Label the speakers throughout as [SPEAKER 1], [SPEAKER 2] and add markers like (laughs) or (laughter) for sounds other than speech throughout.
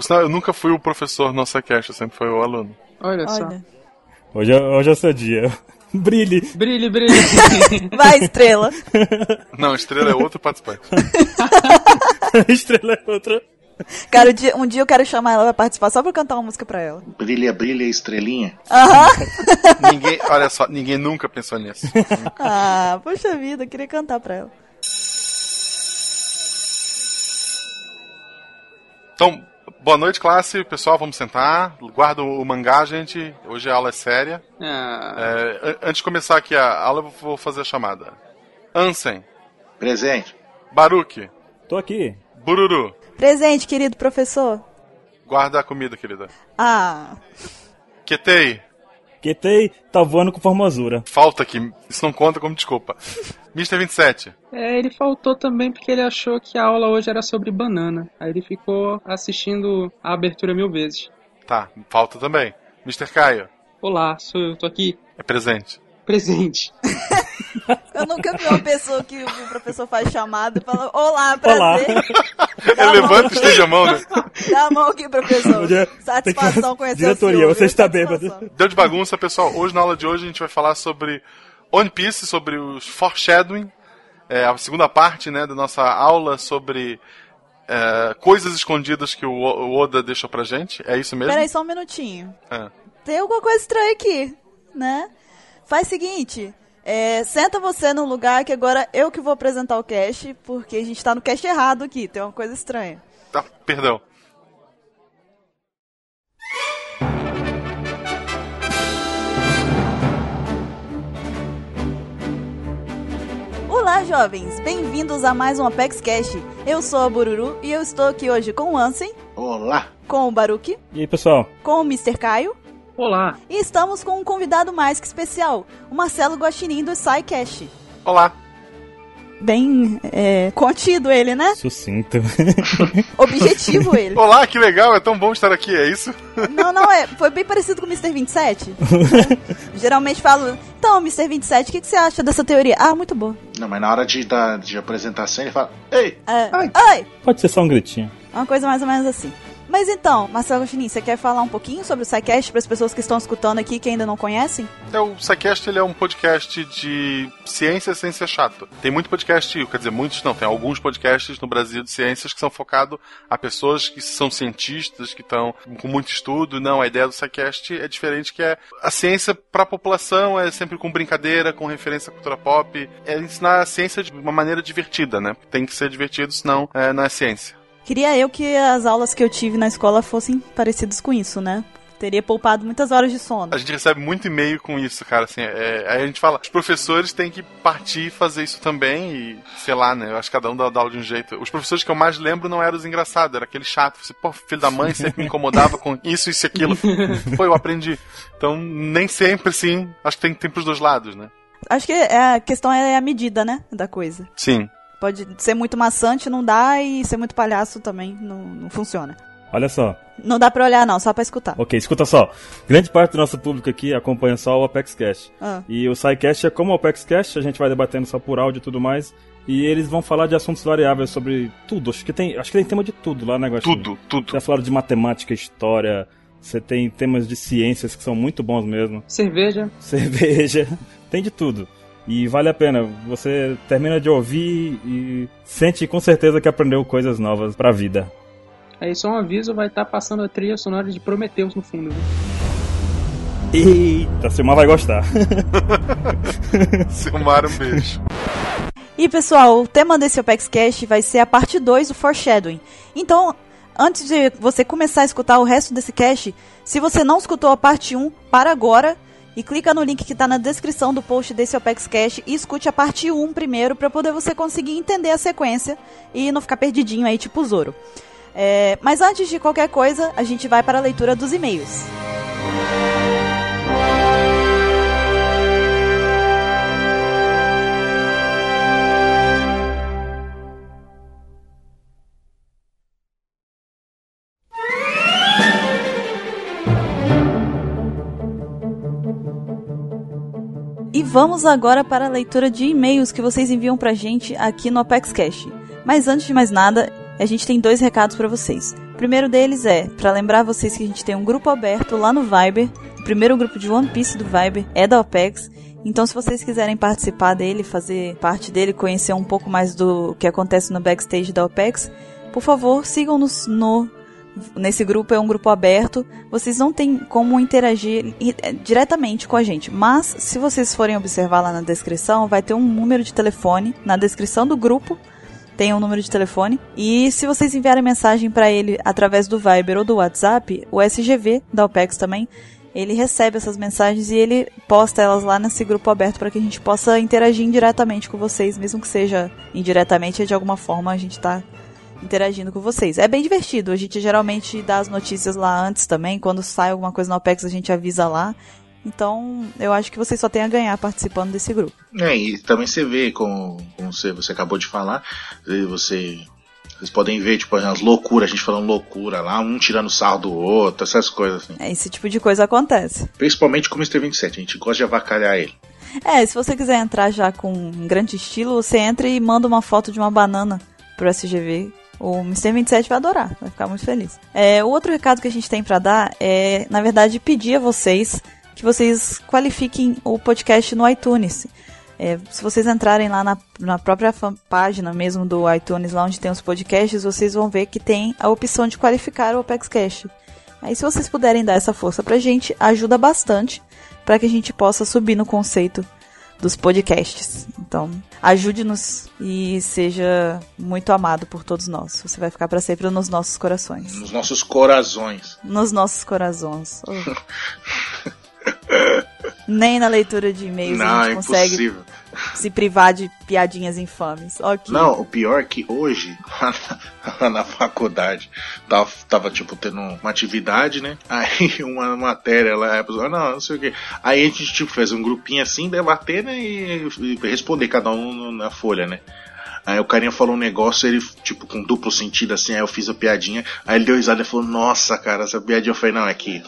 [SPEAKER 1] Por sinal, eu nunca fui o professor no SciCast, eu sempre fui o aluno.
[SPEAKER 2] Olha, só.
[SPEAKER 3] Olha.
[SPEAKER 4] Hoje, é- hoje é o seu dia. (laughs) Brilhe.
[SPEAKER 2] Brilhe, brilhe. (laughs)
[SPEAKER 3] Vai, estrela. (laughs)
[SPEAKER 1] Não, estrela é outro participante.
[SPEAKER 4] Estrela é outra.
[SPEAKER 3] Cara, um dia, um dia eu quero chamar ela pra participar só pra cantar uma música pra ela.
[SPEAKER 5] Brilha, brilha, estrelinha.
[SPEAKER 3] Aham.
[SPEAKER 1] ninguém, olha só, ninguém nunca pensou nisso.
[SPEAKER 3] Ah, poxa vida, eu queria cantar pra ela.
[SPEAKER 1] Então, boa noite, classe. Pessoal, vamos sentar. Guarda o mangá, gente. Hoje a aula é séria.
[SPEAKER 2] Ah,
[SPEAKER 1] É, an- antes de começar aqui a aula, eu vou fazer a chamada. Ansem,
[SPEAKER 5] Presente.
[SPEAKER 1] Baruque,
[SPEAKER 4] Tô aqui.
[SPEAKER 1] Bururu.
[SPEAKER 3] Presente, querido professor.
[SPEAKER 1] Guarda a comida, querida.
[SPEAKER 3] Ah,
[SPEAKER 1] Ketei,
[SPEAKER 4] Ketei tá voando com formosura.
[SPEAKER 1] falta aqui. Isso não conta como desculpa. (laughs) Mr. 27.
[SPEAKER 2] é, ele faltou também porque ele achou que a aula hoje era sobre banana. Aí ele ficou assistindo a abertura mil vezes.
[SPEAKER 1] Tá, falta também. Mr. Caio,
[SPEAKER 2] Olá, sou eu, tô aqui.
[SPEAKER 1] é presente.
[SPEAKER 2] Presente. (laughs) (laughs)
[SPEAKER 3] eu nunca vi uma pessoa que o professor faz chamada e fala: Olá,
[SPEAKER 4] Olá.
[SPEAKER 3] prazer. Mão.
[SPEAKER 1] levanta e estende a mão, né?
[SPEAKER 3] Dá a mão aqui, professor. Satisfação conhecer
[SPEAKER 4] Diretoria, você está bêbado.
[SPEAKER 1] Deu de bagunça, pessoal. Hoje, na aula de hoje, a gente vai falar sobre One Piece, sobre os foreshadowing. É, a segunda parte, né, da nossa aula sobre é, coisas escondidas que o Oda deixou pra gente. É isso mesmo?
[SPEAKER 3] Peraí, só um minutinho.
[SPEAKER 1] É.
[SPEAKER 3] Tem alguma coisa estranha aqui, né? Faz o seguinte. É, senta você num lugar que agora eu que vou apresentar o cast, porque a gente tá no cast errado aqui, tem uma coisa estranha.
[SPEAKER 1] Tá, perdão.
[SPEAKER 3] Olá, jovens! Bem-vindos a mais um Apex Cash. Eu sou a Bururu e eu estou aqui hoje com o Ansem,
[SPEAKER 5] Olá.
[SPEAKER 3] com o Baruki,
[SPEAKER 4] E aí, pessoal?
[SPEAKER 3] com o Mr. Caio
[SPEAKER 2] Olá.
[SPEAKER 3] e estamos com um convidado mais que especial, o Marcelo Guaxinim do SciCast.
[SPEAKER 1] Olá.
[SPEAKER 3] Bem é, contido ele, né?
[SPEAKER 4] Sucinto. (laughs)
[SPEAKER 3] Objetivo ele.
[SPEAKER 1] Olá, que legal, é tão bom estar aqui, é isso?
[SPEAKER 3] Não, não, é. Foi bem parecido com o Mr. 27. (laughs) Geralmente falo, então, Mr. 27, o que, que você acha dessa teoria? Ah, muito boa.
[SPEAKER 5] Não, mas na hora de, da, de apresentação ele fala: Ei,
[SPEAKER 3] É,
[SPEAKER 2] Ai.
[SPEAKER 3] Ai!
[SPEAKER 4] Pode ser só um gritinho.
[SPEAKER 3] Uma coisa mais ou menos assim. Mas então, Marcelo Guaxinim, você quer falar um pouquinho sobre o SciCast para as pessoas que estão escutando aqui que ainda não conhecem?
[SPEAKER 1] É, o SciCast ele é um podcast de ciência sem ser chato. Tem muito podcast, quer dizer, muitos não, tem alguns podcasts no Brasil de ciências que são focados a pessoas que são cientistas, que estão com muito estudo. Não, a ideia do SciCast é diferente, que é a ciência para a população, é sempre com brincadeira, com referência à cultura pop, é ensinar a ciência de uma maneira divertida, né? Tem que ser divertido, senão é, não é ciência.
[SPEAKER 3] Queria eu que as aulas que eu tive na escola fossem parecidas com isso, né? Teria poupado muitas horas de sono.
[SPEAKER 1] A gente recebe muito e-mail com isso, cara. Assim, é, aí a gente fala, os professores têm que partir e fazer isso também, e sei lá, né? Eu acho que cada um dá, dá aula de um jeito. Os professores que eu mais lembro não eram os engraçados, era aquele chato. Você, pô, filho da mãe sempre me incomodava com isso, isso e aquilo. (laughs) Pô, eu aprendi. Então, nem sempre, sim. Acho que tem, tem pros dois lados, né?
[SPEAKER 3] Acho que é- a questão é a medida, né? Da coisa.
[SPEAKER 1] Sim.
[SPEAKER 3] Pode ser muito maçante, não dá, e ser muito palhaço também não, não funciona.
[SPEAKER 4] Olha só.
[SPEAKER 3] Não dá pra olhar, não, só pra escutar.
[SPEAKER 4] Ok, escuta só. Grande parte do nosso público aqui acompanha só o Apex Cash.
[SPEAKER 3] Ah.
[SPEAKER 4] E o SciCast é como o Apex Cash, a gente vai debatendo só por áudio e tudo mais. E eles vão falar de assuntos variáveis sobre tudo. Acho que tem, acho que tem tema de tudo lá, né?
[SPEAKER 1] Tudo, tudo.
[SPEAKER 4] Já falaram de matemática, história. Você tem temas de ciências que são muito bons mesmo.
[SPEAKER 2] Cerveja.
[SPEAKER 4] cerveja, (laughs) tem de tudo. E vale a pena. Você termina de ouvir e sente com certeza que aprendeu coisas novas pra vida.
[SPEAKER 2] Aí só um aviso, vai estar passando a trilha sonora de Prometheus no fundo. viu?
[SPEAKER 4] Eita, Silmar vai gostar. (laughs)
[SPEAKER 1] Silmar, um beijo.
[SPEAKER 3] E pessoal, o tema desse Opex Cash vai ser a parte 2 do Foreshadowing. Então, antes de você começar a escutar o resto desse cast, se você não escutou a parte 1, para agora e clica no link que está na descrição do post desse Opex Cash e escute a parte 1 primeiro para poder você conseguir entender a sequência e não ficar perdidinho aí tipo Zoro. É, mas antes de qualquer coisa, a gente vai para a leitura dos e-mails. E vamos agora para a leitura de e-mails que vocês enviam pra gente aqui no Apex Cash. Mas antes de mais nada, a gente tem dois recados para vocês. primeiro deles é, para lembrar vocês que a gente tem um grupo aberto lá no Viber. O primeiro grupo de One Piece do Viber é da OPEX. Então, se vocês quiserem participar dele, fazer parte dele, conhecer um pouco mais do que acontece no backstage da OPEX, por favor, sigam-nos no nesse grupo é um grupo aberto, vocês não têm como interagir eh, diretamente com a gente. Mas se vocês forem observar lá na descrição, vai ter um número de telefone na descrição do grupo. Tem um número de telefone. E se vocês enviarem mensagem para ele através do Viber ou do WhatsApp, o SGV da OPEX também, ele recebe essas mensagens e ele posta elas lá nesse grupo aberto para que a gente possa interagir indiretamente com vocês, mesmo que seja indiretamente, de alguma forma a gente tá interagindo com vocês. É bem divertido. A gente geralmente dá as notícias lá antes também. Quando sai alguma coisa na OPEX, a gente avisa lá. Então, eu acho que vocês só têm a ganhar participando desse grupo.
[SPEAKER 5] É, e também você vê, como, como você, você acabou de falar, você vocês podem ver, tipo, as loucuras, a gente falando loucura lá, um tirando sarro do outro, essas coisas assim.
[SPEAKER 3] É, esse tipo de coisa acontece.
[SPEAKER 5] Principalmente com o Mr. 27, a gente gosta de avacalhar ele.
[SPEAKER 3] É, se você quiser entrar já com um grande estilo, você entra e manda uma foto de uma banana pro SGV o Mr. 27 vai adorar, vai ficar muito feliz. É, o outro recado que a gente tem para dar é, na verdade, pedir a vocês que vocês qualifiquem o podcast no iTunes. É, se vocês entrarem lá na, na própria página mesmo do iTunes, lá onde tem os podcasts, vocês vão ver que tem a opção de qualificar o OpexCast. Aí se vocês puderem dar essa força pra gente, ajuda bastante para que a gente possa subir no conceito dos podcasts. Então, ajude-nos e seja muito amado por todos nós. Você vai ficar para sempre nos nossos corações.
[SPEAKER 5] Nos nossos corações.
[SPEAKER 3] Nos nossos corações. Oh. (laughs) Nem na leitura de e-mails
[SPEAKER 5] Não,
[SPEAKER 3] a gente
[SPEAKER 5] é
[SPEAKER 3] consegue
[SPEAKER 5] impossível.
[SPEAKER 3] Se privar de piadinhas infames. Ok.
[SPEAKER 5] Não, o pior é que hoje, lá (laughs) na, faculdade, tava, tava, tipo tendo uma atividade, né? Aí (laughs) uma matéria lá, a pessoa, não, não sei o que. Aí a gente tipo, fez um grupinho assim, debater, né? E, e responder cada um na folha, né? Aí o carinha falou um negócio, ele, tipo, com duplo sentido assim, aí eu fiz a piadinha, aí ele deu risada e falou, nossa, cara, essa piadinha eu falei, não, é que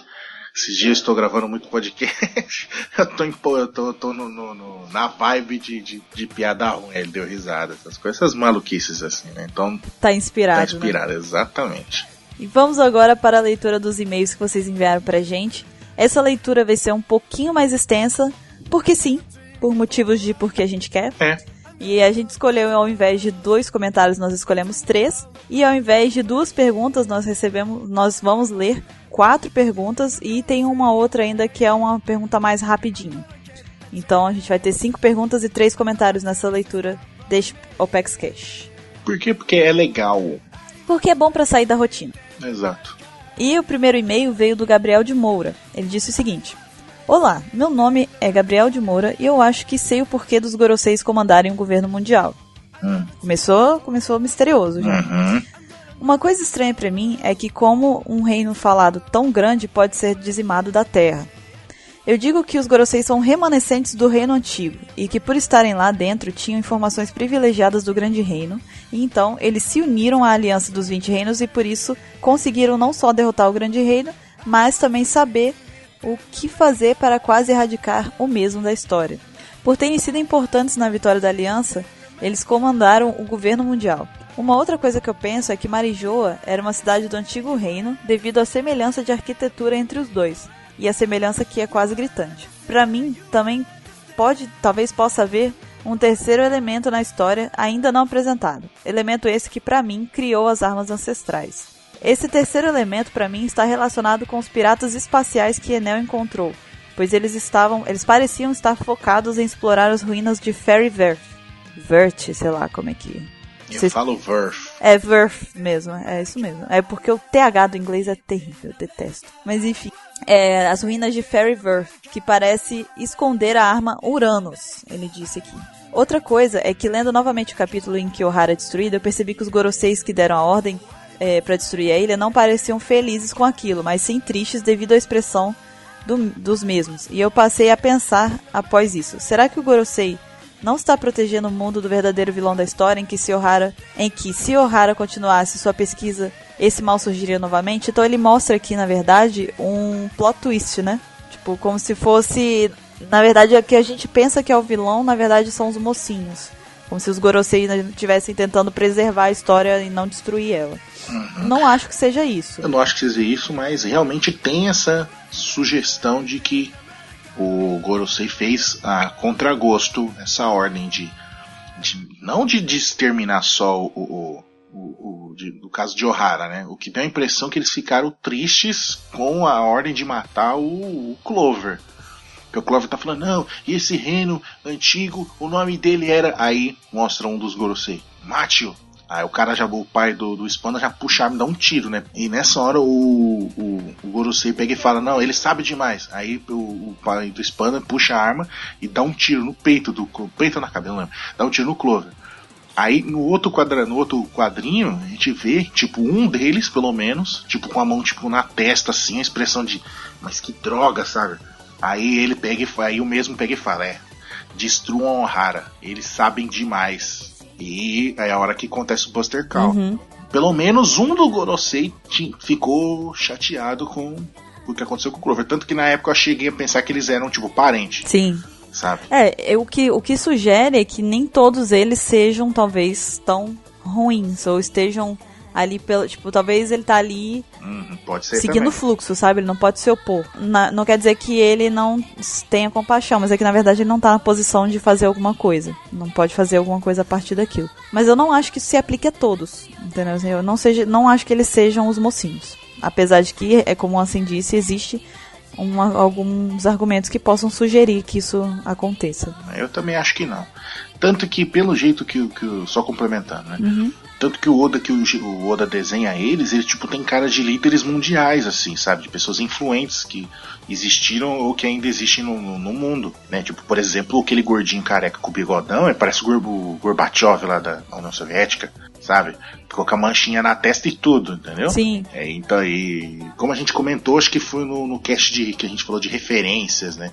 [SPEAKER 5] esses dias eu estou gravando muito podcast, (laughs) eu tô, em, eu tô, tô no, no- no- na vibe de, de, de piada ruim, ele deu risada, essas coisas, essas maluquices assim, né? Então,
[SPEAKER 3] Tá inspirado,
[SPEAKER 5] tá
[SPEAKER 3] né?
[SPEAKER 5] inspirado, exatamente.
[SPEAKER 3] E vamos agora para a leitura dos e-mails que vocês enviaram pra gente. Essa leitura vai ser um pouquinho mais extensa, porque sim, por motivos de porque a gente quer.
[SPEAKER 5] É.
[SPEAKER 3] E a gente escolheu, ao invés de dois comentários, nós escolhemos três. E ao invés de duas perguntas, nós recebemos, nós vamos ler quatro perguntas e tem uma outra ainda que é uma pergunta mais rapidinho. Então a gente vai ter cinco perguntas e três comentários nessa leitura deste OPEX Cash.
[SPEAKER 5] Por quê? Porque é legal.
[SPEAKER 3] Porque é bom pra sair da rotina.
[SPEAKER 5] Exato.
[SPEAKER 3] E o primeiro e-mail veio do Gabriel de Moura. Ele disse o seguinte: Olá, meu nome é Gabriel de Moura e eu acho que sei o porquê dos Goroseis comandarem o governo mundial.
[SPEAKER 5] Hum.
[SPEAKER 3] Começou, começou misterioso já.
[SPEAKER 5] Uhum.
[SPEAKER 3] Uma coisa estranha pra mim é que como um reino falado tão grande pode ser dizimado da terra. Eu digo que os Goroseis são remanescentes do reino antigo e que por estarem lá dentro tinham informações privilegiadas do grande reino, e então eles se uniram à aliança dos 20 reinos e por isso conseguiram não só derrotar o grande reino, mas também saber o que fazer para quase erradicar o mesmo da história. Por terem sido importantes na vitória da aliança, eles comandaram o governo mundial. Uma outra coisa que eu penso é que Marijoa era uma cidade do antigo reino devido à semelhança de arquitetura entre os dois, e a semelhança que é quase gritante. Para mim, também pode, talvez possa haver um terceiro elemento na história ainda não apresentado. Elemento esse que para mim criou as armas ancestrais. Esse terceiro elemento para mim está relacionado com os piratas espaciais que Enel encontrou, pois eles estavam, eles pareciam estar focados em explorar as ruínas de Fairy Vert. Vert, sei lá como é que
[SPEAKER 5] Eu
[SPEAKER 3] Vocês-
[SPEAKER 5] falo Verf.
[SPEAKER 3] é Verf mesmo, é isso mesmo. É porque o TH do inglês é terrível, eu detesto. Mas enfim. É, as ruínas de Fairy Verf, que parece esconder a arma Uranus, ele disse aqui. Outra coisa é que lendo novamente o capítulo em que Ohara é destruído, eu percebi que os Goroseis que deram a ordem é, para destruir a ilha não pareciam felizes com aquilo, mas sim tristes devido à expressão do- dos mesmos. E eu passei a pensar após isso: será que o Gorosei não está protegendo o mundo do verdadeiro vilão da história em que se Ohara, em que se Ohara continuasse sua pesquisa, esse mal surgiria novamente? Então ele mostra aqui, na verdade, um plot twist, né? Tipo, como se fosse, na verdade, o que a gente pensa que é o vilão, na verdade são os mocinhos. Como se os Gorosei estivessem tentando preservar a história e não destruir ela.
[SPEAKER 5] Uhum.
[SPEAKER 3] Não acho que seja isso.
[SPEAKER 5] Eu não acho que seja isso, mas realmente tem essa sugestão de que o Gorosei fez a contragosto essa ordem de, de não de, de exterminar só o, o, o, o de, do caso de Ohara, né? O que deu a impressão que eles ficaram tristes com a ordem de matar o, o Clover. Que o Clover tá falando, não, e esse reino antigo, o nome dele era. Aí mostra um dos Gorosei. Mate-o! Aí o cara já, o pai do, do Spanda já puxa a arma e dá um tiro, né? E nessa hora o, o, o Gorosei pega e fala, não, ele sabe demais. Aí o, o pai do Spanda puxa a arma e dá um tiro no peito do. Peito na cabeça, não lembro. Dá um tiro no Clover. Aí no outro, quadra, no outro quadrinho, a gente vê, tipo, um deles, pelo menos, tipo, com a mão, tipo, na testa, assim, a expressão de. Mas que droga, sabe? Aí ele pega e aí o mesmo pega e fala, é. Destruam Ohara. Eles sabem demais. E é a hora que acontece o Buster Call.
[SPEAKER 3] Uhum.
[SPEAKER 5] Pelo menos um do Gorosei ficou chateado com o que aconteceu com o Clover. Tanto que na época eu cheguei a pensar que eles eram, tipo, parentes,
[SPEAKER 3] Sim.
[SPEAKER 5] sabe?
[SPEAKER 3] É, é, o que, o que sugere é que nem todos eles sejam, talvez, tão ruins. Ou estejam ali pelo. Tipo, talvez ele tá ali
[SPEAKER 5] Uhum,
[SPEAKER 3] seguindo o fluxo, sabe? Ele não pode se opor. Na- não quer dizer que ele não tenha compaixão, mas é que na verdade ele não tá na posição de fazer alguma coisa. Não pode fazer alguma coisa a partir daquilo. Mas eu não acho que isso se aplique a todos. Entendeu? Assim, Eu não, seja, não acho que eles sejam os mocinhos. Apesar de que, é como assim disse, existe uma- alguns argumentos que possam sugerir que isso aconteça.
[SPEAKER 5] Eu também acho que não. Tanto que, pelo jeito que, o- que só complementando, né?
[SPEAKER 3] Uhum.
[SPEAKER 5] Tanto que o Oda que o, o Oda desenha eles, ele tipo tem cara de líderes mundiais, assim, sabe? De pessoas influentes que existiram ou que ainda existem no, no, mundo, né? Tipo, por exemplo, aquele gordinho careca com bigodão, é, parece o Gor- o Gorbachev lá da União Soviética, sabe? Ficou com a manchinha na testa e tudo, entendeu?
[SPEAKER 3] Sim.
[SPEAKER 5] É, então aí, como a gente comentou, acho que foi no, no cast de, que a gente falou de referências, né?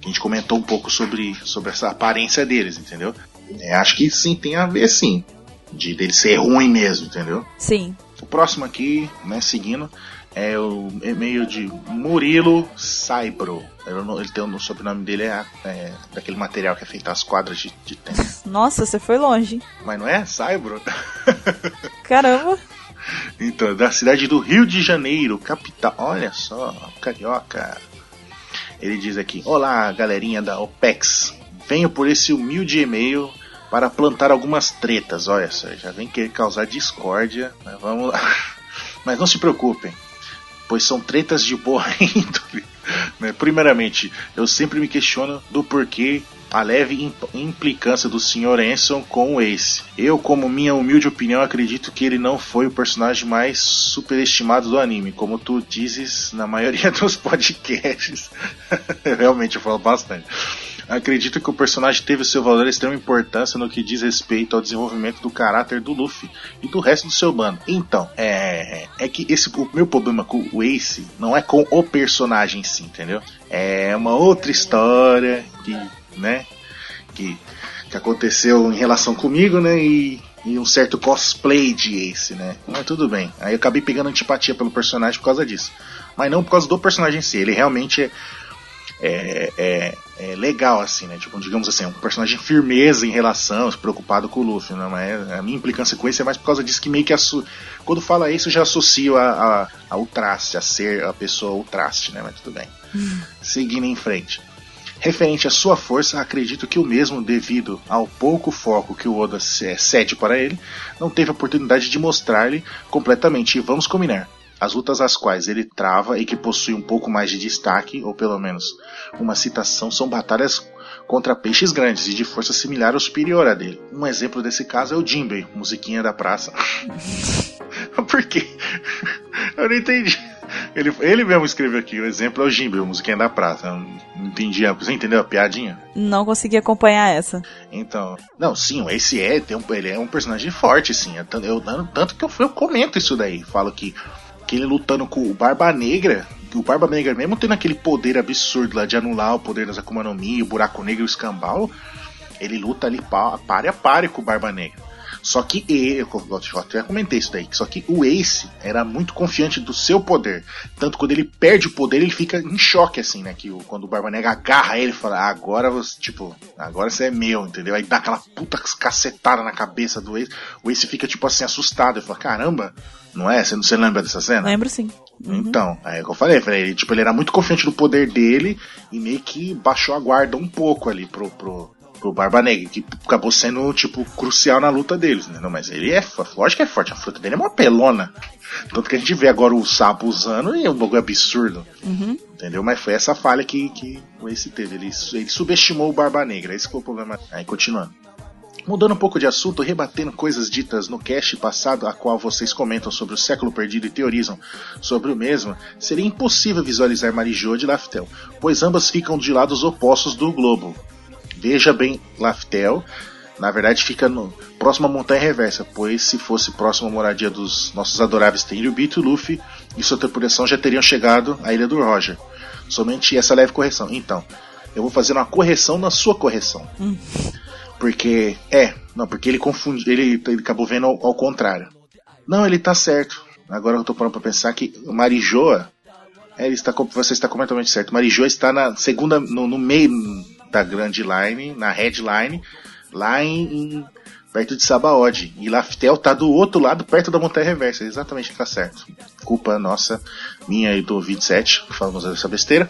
[SPEAKER 5] Que a gente comentou um pouco sobre, sobre essa aparência deles, entendeu? É, acho que sim, tem a ver sim. De dele ser ruim mesmo, entendeu?
[SPEAKER 3] Sim.
[SPEAKER 5] O próximo aqui, né, seguindo, é o e-mail de Murilo Saibro. Ele tem o sobrenome dele é, é daquele material que é feito as quadras de, de tênis. (laughs)
[SPEAKER 3] Nossa, você foi longe.
[SPEAKER 5] Mas não é? Saibro? (laughs)
[SPEAKER 3] Caramba.
[SPEAKER 5] Então, da cidade do Rio de Janeiro, capital. Olha só, carioca. Ele diz aqui: Olá, galerinha da OPEX. Venho por esse humilde e-mail para plantar algumas tretas. Olha só, já vem querer causar discórdia. Mas vamos lá. (laughs) Mas não se preocupem, pois são tretas de boa (laughs) índole. né? Primeiramente, eu sempre me questiono do porquê a leve imp- implicância do Sr. Anson com o Ace. Eu, como minha humilde opinião, acredito que ele não foi o personagem mais superestimado do anime, como tu dizes na maioria (laughs) dos podcasts. Realmente, eu falo bastante. Acredito que o personagem teve seu valor e extrema importância no que diz respeito ao desenvolvimento do caráter do Luffy e do resto do seu bando. Então, é, é que esse, o meu problema com o Ace não é com o personagem em si, entendeu? É uma outra história que, né, que, que aconteceu em relação comigo, né, e, e um certo cosplay de Ace, né? Mas tudo bem. Aí eu acabei pegando antipatia pelo personagem por causa disso. Mas não por causa do personagem em si. Ele realmente é, é, é, é legal, assim, né? Tipo, digamos assim, um personagem firmeza em relação, preocupado com o Luffy, né? Mas a minha implicância com esse é mais por causa disso que meio que quando fala isso eu já associo a, a, ao traste, a ser a pessoa o traste, né? Mas tudo bem. Seguindo em frente. Referente à sua força, acredito que o mesmo, devido ao pouco foco que o Oda c- cede para ele, não teve a oportunidade de mostrar-lhe completamente. E vamos combinar. As lutas às quais ele trava e que possuem um pouco mais de destaque, ou pelo menos uma citação, são batalhas contra peixes grandes e de força similar ou superior a dele. Um exemplo desse caso é o Jinbei, musiquinha da praça. (laughs) Por quê? Eu não entendi. Ele, ele mesmo escreveu aqui, o exemplo é o Jinbei, o musiquinha da praça. Eu não entendi. Você entendeu a piadinha?
[SPEAKER 3] Não consegui acompanhar essa.
[SPEAKER 5] Então, não, sim, esse é, um, ele é um personagem forte, sim. Tanto, eu, tanto que eu, eu comento isso daí. Falo que, que ele lutando com o Barba Negra, o Barba Negra, mesmo tendo aquele poder absurdo lá de anular o poder das Akuma no Mi, o Buraco Negro e o Escambau, ele luta ali pa- pare a pare com o Barba Negra. Só que e- eu, eu até comentei isso daí. Só que o Ace era muito confiante do seu poder. Tanto quando ele perde o poder, ele fica em choque, assim, né? Que o- quando o Barba Negra agarra ele e fala, "Ah, agora você, tipo, agora você é meu, entendeu? Aí dá aquela puta cacetada na cabeça do Ace. O Ace fica, tipo assim, assustado. Ele fala, caramba, não é? Você não você lembra dessa cena?
[SPEAKER 3] Lembro sim. Uhum.
[SPEAKER 5] Então, é o que eu falei, falei, ele, tipo, ele era muito confiante do poder dele e meio que baixou a guarda um pouco ali pro, pro, pro Barba Negra, que acabou sendo, tipo, crucial na luta deles, né? Não, mas ele é, lógico que é forte, a fruta dele é uma pelona. Tanto que a gente vê agora o sapo usando e é um bagulho absurdo. Entendeu? Mas foi essa falha que, que o Ace teve. Ele, ele subestimou o Barba Negra. Esse foi o problema. Aí, continuando. Mudando um pouco de assunto, rebatendo coisas ditas no cast passado, a qual vocês comentam sobre o século perdido e teorizam sobre o mesmo, seria impossível visualizar Marijô de Laftel, pois ambas ficam de lados opostos do globo. Veja bem, Laftel, na verdade fica no, próximo à Montanha Reversa, pois se fosse próximo à moradia dos nossos adoráveis Tenryubito e Luffy e sua tripulação já teriam chegado à Ilha do Roger. Somente essa leve correção. Então, eu vou fazer uma correção na sua correção. Porque. É, não, porque ele confunde. Ele, ele acabou vendo ao, ao contrário. Não, ele tá certo. Agora eu tô parando pra pensar que Marijoa. É, ele está, com- você está completamente certo. Marijoa está na segunda. No, no meio da grande line, na headline, lá em. em- perto de Sabaody. E Laftel tá do outro lado, perto da Montanha Reversa. Exatamente tá certo. Culpa nossa, minha e do 27, que falamos essa besteira.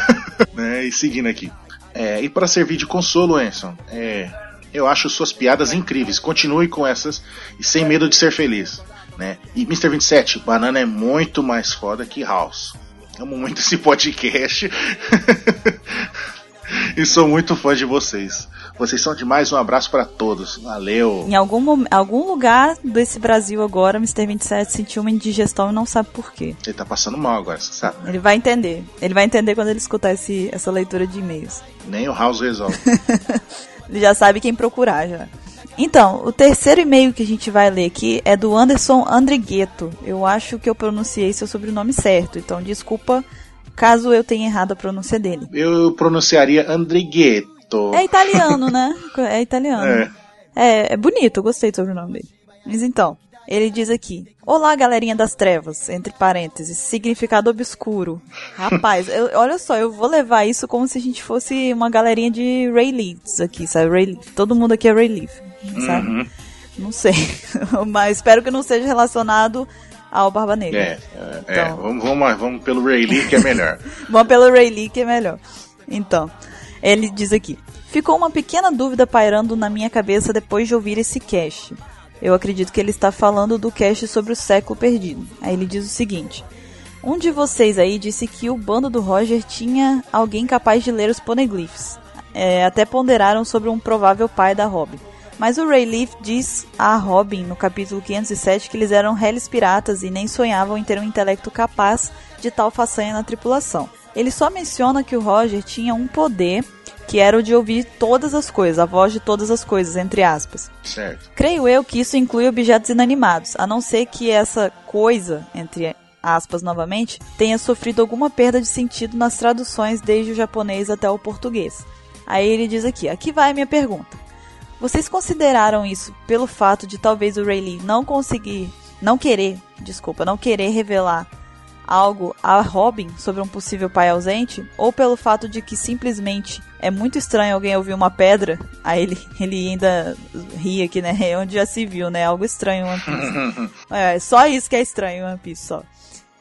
[SPEAKER 5] (laughs) né, e seguindo aqui. É, e para servir de consolo, Enson, é, eu acho suas piadas incríveis. Continue com essas e sem medo de ser feliz. Né? E Mr. 27, Banana é muito mais foda que House. Amo muito esse podcast. (laughs) e sou muito fã de vocês. Vocês são demais. Um abraço para todos. Valeu.
[SPEAKER 3] Em algum, algum lugar desse Brasil agora, Mr. 27 sentiu uma indigestão e não sabe por quê.
[SPEAKER 5] Ele tá passando mal agora, você sabe?
[SPEAKER 3] Ele vai entender. Ele vai entender quando ele escutar esse, essa leitura de e-mails.
[SPEAKER 5] Nem o House resolve. (laughs)
[SPEAKER 3] Ele já sabe quem procurar já. Então, o terceiro e-mail que a gente vai ler aqui é do Anderson Andrigueto. Eu acho que eu pronunciei seu sobrenome certo, então desculpa caso eu tenha errado a pronúncia dele.
[SPEAKER 5] Eu pronunciaria Andrighetto.
[SPEAKER 3] É italiano, né? É italiano.
[SPEAKER 5] É.
[SPEAKER 3] É, é bonito, eu gostei do sobrenome dele. Mas então, ele diz aqui: Olá, galerinha das trevas, entre parênteses, significado obscuro. Rapaz, eu- olha só, eu vou levar isso como se a gente fosse uma galerinha de Ray Leafs aqui, sabe? Ray. Todo mundo aqui é Ray Leaf, sabe?
[SPEAKER 5] Uhum.
[SPEAKER 3] Não sei. (laughs) Mas espero que não seja relacionado ao Barba Negra.
[SPEAKER 5] É, é, é.
[SPEAKER 3] Então.
[SPEAKER 5] Vamos, vamos, vamos pelo Ray Lee, que é melhor. (laughs)
[SPEAKER 3] Vamos pelo Ray Lee, que é melhor. Então, ele diz aqui: Ficou uma pequena dúvida pairando na minha cabeça depois de ouvir esse cast. Eu acredito que ele está falando do cast sobre o século perdido. Aí ele diz o seguinte: Um de vocês aí disse que o bando do Roger tinha alguém capaz de ler os poneglyphs. É, até ponderaram sobre um provável pai da Robin. Mas o Rayleigh diz a Robin no capítulo 507 que eles eram réis piratas e nem sonhavam em ter um intelecto capaz de tal façanha na tripulação. Ele só menciona que o Roger tinha um poder que era o de ouvir todas as coisas, a voz de todas as coisas, entre aspas.
[SPEAKER 5] Certo.
[SPEAKER 3] Creio eu que isso inclui objetos inanimados, a não ser que essa coisa, entre aspas novamente, tenha sofrido alguma perda de sentido nas traduções desde o japonês até o português. Aí ele diz aqui: aqui vai a minha pergunta. Vocês consideraram isso pelo fato de talvez o Rayleigh não conseguir, não querer, desculpa, não querer revelar algo a Robin sobre um possível pai ausente, ou pelo fato de que simplesmente é muito estranho alguém ouvir uma pedra, aí ele, ele ainda ri aqui, né? É onde já se viu, né? Algo estranho One Piece. (laughs) é, só isso que é estranho One Piece, só.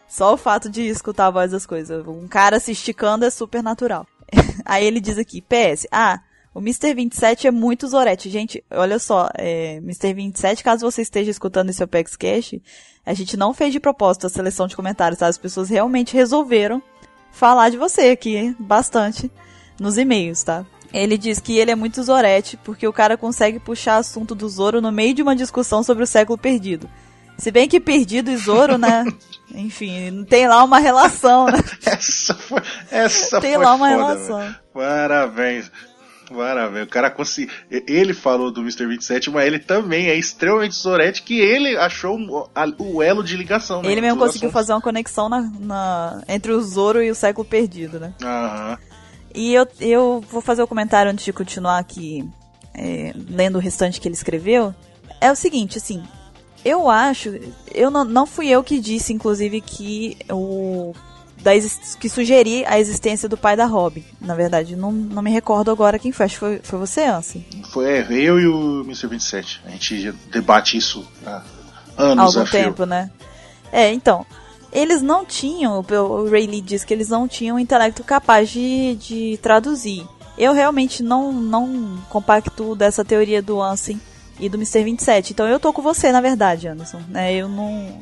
[SPEAKER 3] Só o fato de escutar a voz das coisas. Um cara se esticando é super natural. (laughs) aí ele diz aqui, PS, ah, o Mr. 27 é muito Zorete. Gente, olha só, é, Mr. 27, caso você esteja escutando esse Opex Cash, a gente não fez de propósito a seleção de comentários, tá? As pessoas realmente resolveram falar de você aqui bastante nos e-mails, tá? Ele diz que ele é muito Zorete porque o cara consegue puxar assunto do Zoro no meio de uma discussão sobre o século perdido. Se bem que perdido e Zoro, né? (laughs) Enfim, tem lá uma relação, né?
[SPEAKER 5] Essa foi. Essa
[SPEAKER 3] Tem
[SPEAKER 5] foi
[SPEAKER 3] lá uma
[SPEAKER 5] foda,
[SPEAKER 3] relação.
[SPEAKER 5] velho. Parabéns. Parabéns. O cara conseguiu. Ele falou do Mr. 27, mas ele também é extremamente Zorete que ele achou um- o elo de ligação. né,
[SPEAKER 3] Ele mesmo conseguiu
[SPEAKER 5] assuntos.
[SPEAKER 3] fazer uma conexão na, na- entre o Zoro e o século perdido, né?
[SPEAKER 5] Aham.
[SPEAKER 3] E eu, eu vou fazer o comentário antes de continuar aqui, é, lendo o restante que ele escreveu. é o seguinte, assim, eu acho, eu não, não fui eu que disse, inclusive, que o da que sugeri a existência do pai da Robin. Na verdade, não, não me recordo agora quem foi. Acho que foi, foi você, Ansi.
[SPEAKER 5] Foi é, eu e o Mr. 27. A gente debate isso há anos.
[SPEAKER 3] Há algum tempo, né? É, então. Eles não tinham, o Ray Lee diz que eles não tinham um intelecto capaz de, de traduzir. Eu realmente não, não compacto dessa teoria do Ansem e do Mr. 27. Então eu tô com você, na verdade, Anderson. Né? Eu não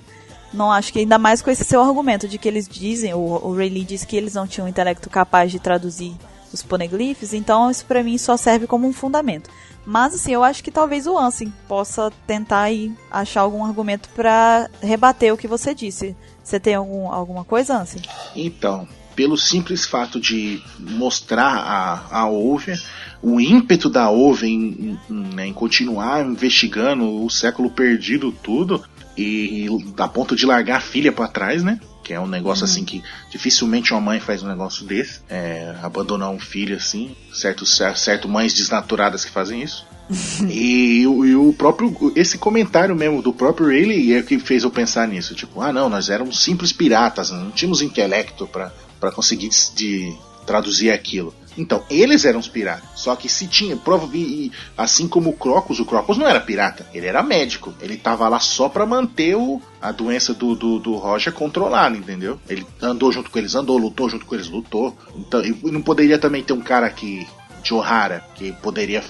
[SPEAKER 3] não acho que ainda mais com esse seu argumento de que eles dizem, o, o Ray diz que eles não tinham um intelecto capaz de traduzir os poneglyphs, então isso para mim só serve como um fundamento. Mas assim, eu acho que talvez o Ansem possa tentar aí achar algum argumento para rebater o que você disse. Você tem algum, alguma coisa, Ansem?
[SPEAKER 5] Então, pelo simples fato de mostrar a, a Over, o ímpeto da Over em, em, em, continuar investigando o século perdido tudo, e, a ponto de largar a filha para trás, né? Que é um negócio uhum. assim que dificilmente uma mãe faz um negócio desse, é, abandonar um filho assim, certo, certo mães desnaturadas que fazem isso. (laughs) e, e, o próprio esse comentário mesmo do próprio Rayleigh é que fez eu pensar nisso, tipo, ah não, nós éramos simples piratas, não tínhamos intelecto para conseguir de traduzir aquilo. Então, eles eram os piratas. Só que se tinha, prova, assim como o Crocus, o Crocus não era pirata, ele era médico. Ele tava lá só pra manter o, a doença do, do, do Roger controlada, entendeu? Ele andou junto com eles, andou, lutou junto com eles, lutou. Então, e não poderia também ter um cara aqui, de O'Hara, que poderia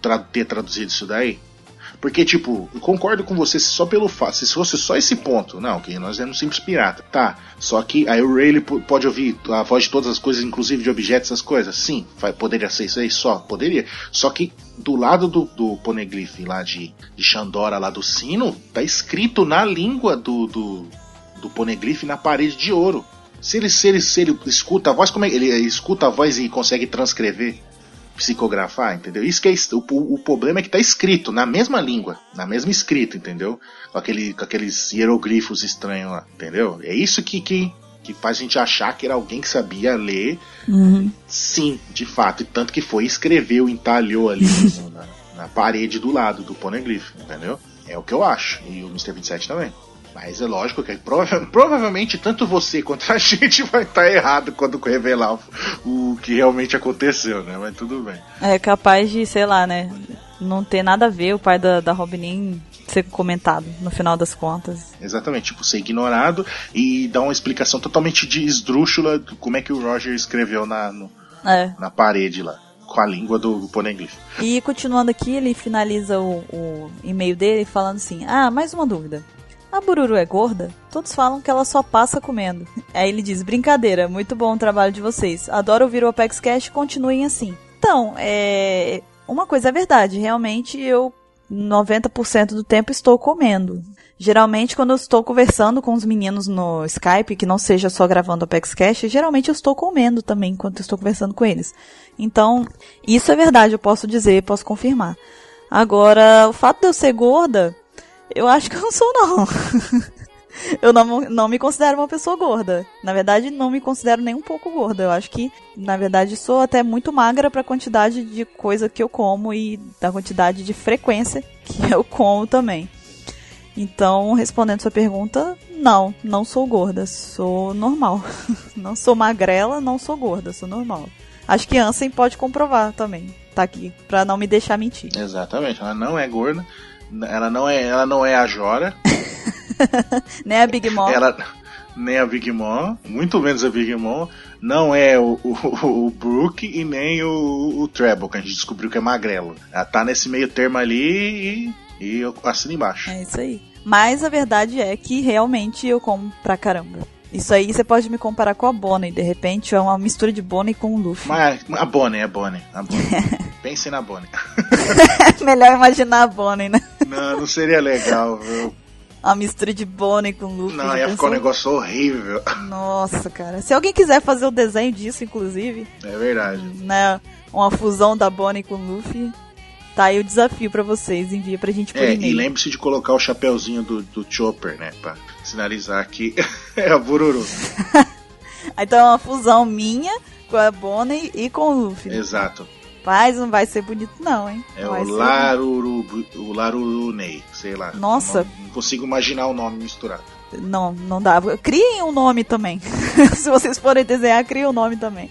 [SPEAKER 5] tra ter traduzido isso daí? Porque, tipo, eu concordo com você só pelo fato, se fosse só esse ponto, não, que nós éramos simples pirata. Tá, só que aí o Rayleigh pode ouvir a voz de todas as coisas, inclusive de objetos, essas coisas. Sim, poderia ser isso aí só, poderia. Só que do lado do, do poneglyph lá de, de Xandora, lá do sino, tá escrito na língua do, do, do poneglyph na parede de ouro. Se ele, se ele, se ele escuta a voz, como é ele escuta a voz e consegue transcrever? Psicografar, entendeu? Isso que é o, o problema é que está escrito na mesma língua, na mesma escrita, entendeu? Com, aquele, com aqueles hieroglifos estranhos lá, entendeu? É isso que, que, que faz a gente achar que era alguém que sabia ler.
[SPEAKER 3] Uhum.
[SPEAKER 5] Sim, de fato. E tanto que foi escreveu, entalhou ali na, na, parede do lado do poneglyph, entendeu? É o que eu acho. E o Mr. 27 também. Mas é lógico que prova (laughs) provavelmente tanto você quanto a (laughs) gente vai estar errado quando revelar o, o, que realmente aconteceu, né? Mas tudo bem.
[SPEAKER 3] É capaz de, sei lá, né? Não ter nada a ver o pai da, da Robin ser comentado no final das contas.
[SPEAKER 5] Exatamente, tipo, ser ignorado e dar uma explicação totalmente de esdrúxula de como é que o Roger escreveu na, no, é. na parede lá com a língua do, do Poneglyph.
[SPEAKER 3] E continuando aqui, ele finaliza o, o e-mail dele falando assim: Ah, mais uma dúvida. A Bururu é gorda? Todos falam que ela só passa comendo. (laughs) Aí ele diz: brincadeira, muito bom o trabalho de vocês. Adoro ouvir o Apex Cash, continuem assim. Então, é. Uma coisa é verdade, realmente eu 90% do tempo estou comendo. Geralmente, quando eu estou conversando com os meninos no Skype, que não seja só gravando Apex Cash, geralmente eu estou comendo também enquanto estou conversando com eles. Então, isso é verdade, eu posso dizer, posso confirmar. Agora, o fato de eu ser gorda, eu acho que eu não sou, não. (laughs) eu não, não me considero uma pessoa gorda. Na verdade, não me considero nem um pouco gorda. Eu acho que, na verdade, sou até muito magra para a quantidade de coisa que eu como e da quantidade de frequência que (laughs) eu como também. Então, respondendo sua pergunta, não, não sou gorda, sou normal. (laughs) não sou magrela, não sou gorda, sou normal. Acho que Ansem pode comprovar também. Tá aqui, pra não me deixar mentir.
[SPEAKER 5] Exatamente, ela não é gorda. Ela não é, ela não é a Jora. (laughs)
[SPEAKER 3] nem a Big Mom.
[SPEAKER 5] Ela, nem a Big Mom, muito menos a Big Mom. Não é o, o, o Brook e nem o, o Treble, que a gente descobriu que é magrelo. Ela tá nesse meio termo ali e, e eu assino embaixo.
[SPEAKER 3] É isso aí. Mas a verdade é que realmente eu como pra caramba. Isso aí você pode me comparar com a Bonnie, de repente é uma mistura de Bonnie com o Luffy.
[SPEAKER 5] Mas a Bonnie, a Bonnie. A Bonnie. (laughs) Pense na Bonnie. (laughs)
[SPEAKER 3] Melhor imaginar a Bonnie, né?
[SPEAKER 5] Não, não seria legal, viu?
[SPEAKER 3] A mistura de Bonnie com Luffy.
[SPEAKER 5] Não, ia pensou? ficar um negócio horrível.
[SPEAKER 3] Nossa, cara. Se alguém quiser fazer o desenho disso, inclusive.
[SPEAKER 5] É verdade.
[SPEAKER 3] Né? Uma fusão da Bonnie com Luffy. Tá aí o desafio para vocês, envia pra gente por
[SPEAKER 5] é,
[SPEAKER 3] e-mail.
[SPEAKER 5] E lembre-se de colocar o chapéuzinho do, do Chopper, né? Pra sinalizar que (laughs) é a Bururu. (laughs)
[SPEAKER 3] então é uma fusão minha com a Bonnie e com o Luffy.
[SPEAKER 5] Exato.
[SPEAKER 3] Rapaz, não vai ser bonito não, hein?
[SPEAKER 5] É
[SPEAKER 3] Vai
[SPEAKER 5] o Laruru, o Larurunei, sei lá.
[SPEAKER 3] Nossa.
[SPEAKER 5] Não, não consigo imaginar o nome misturado.
[SPEAKER 3] Não, não dá. Criem um nome também. (laughs) Se vocês forem desenhar, criem um nome também.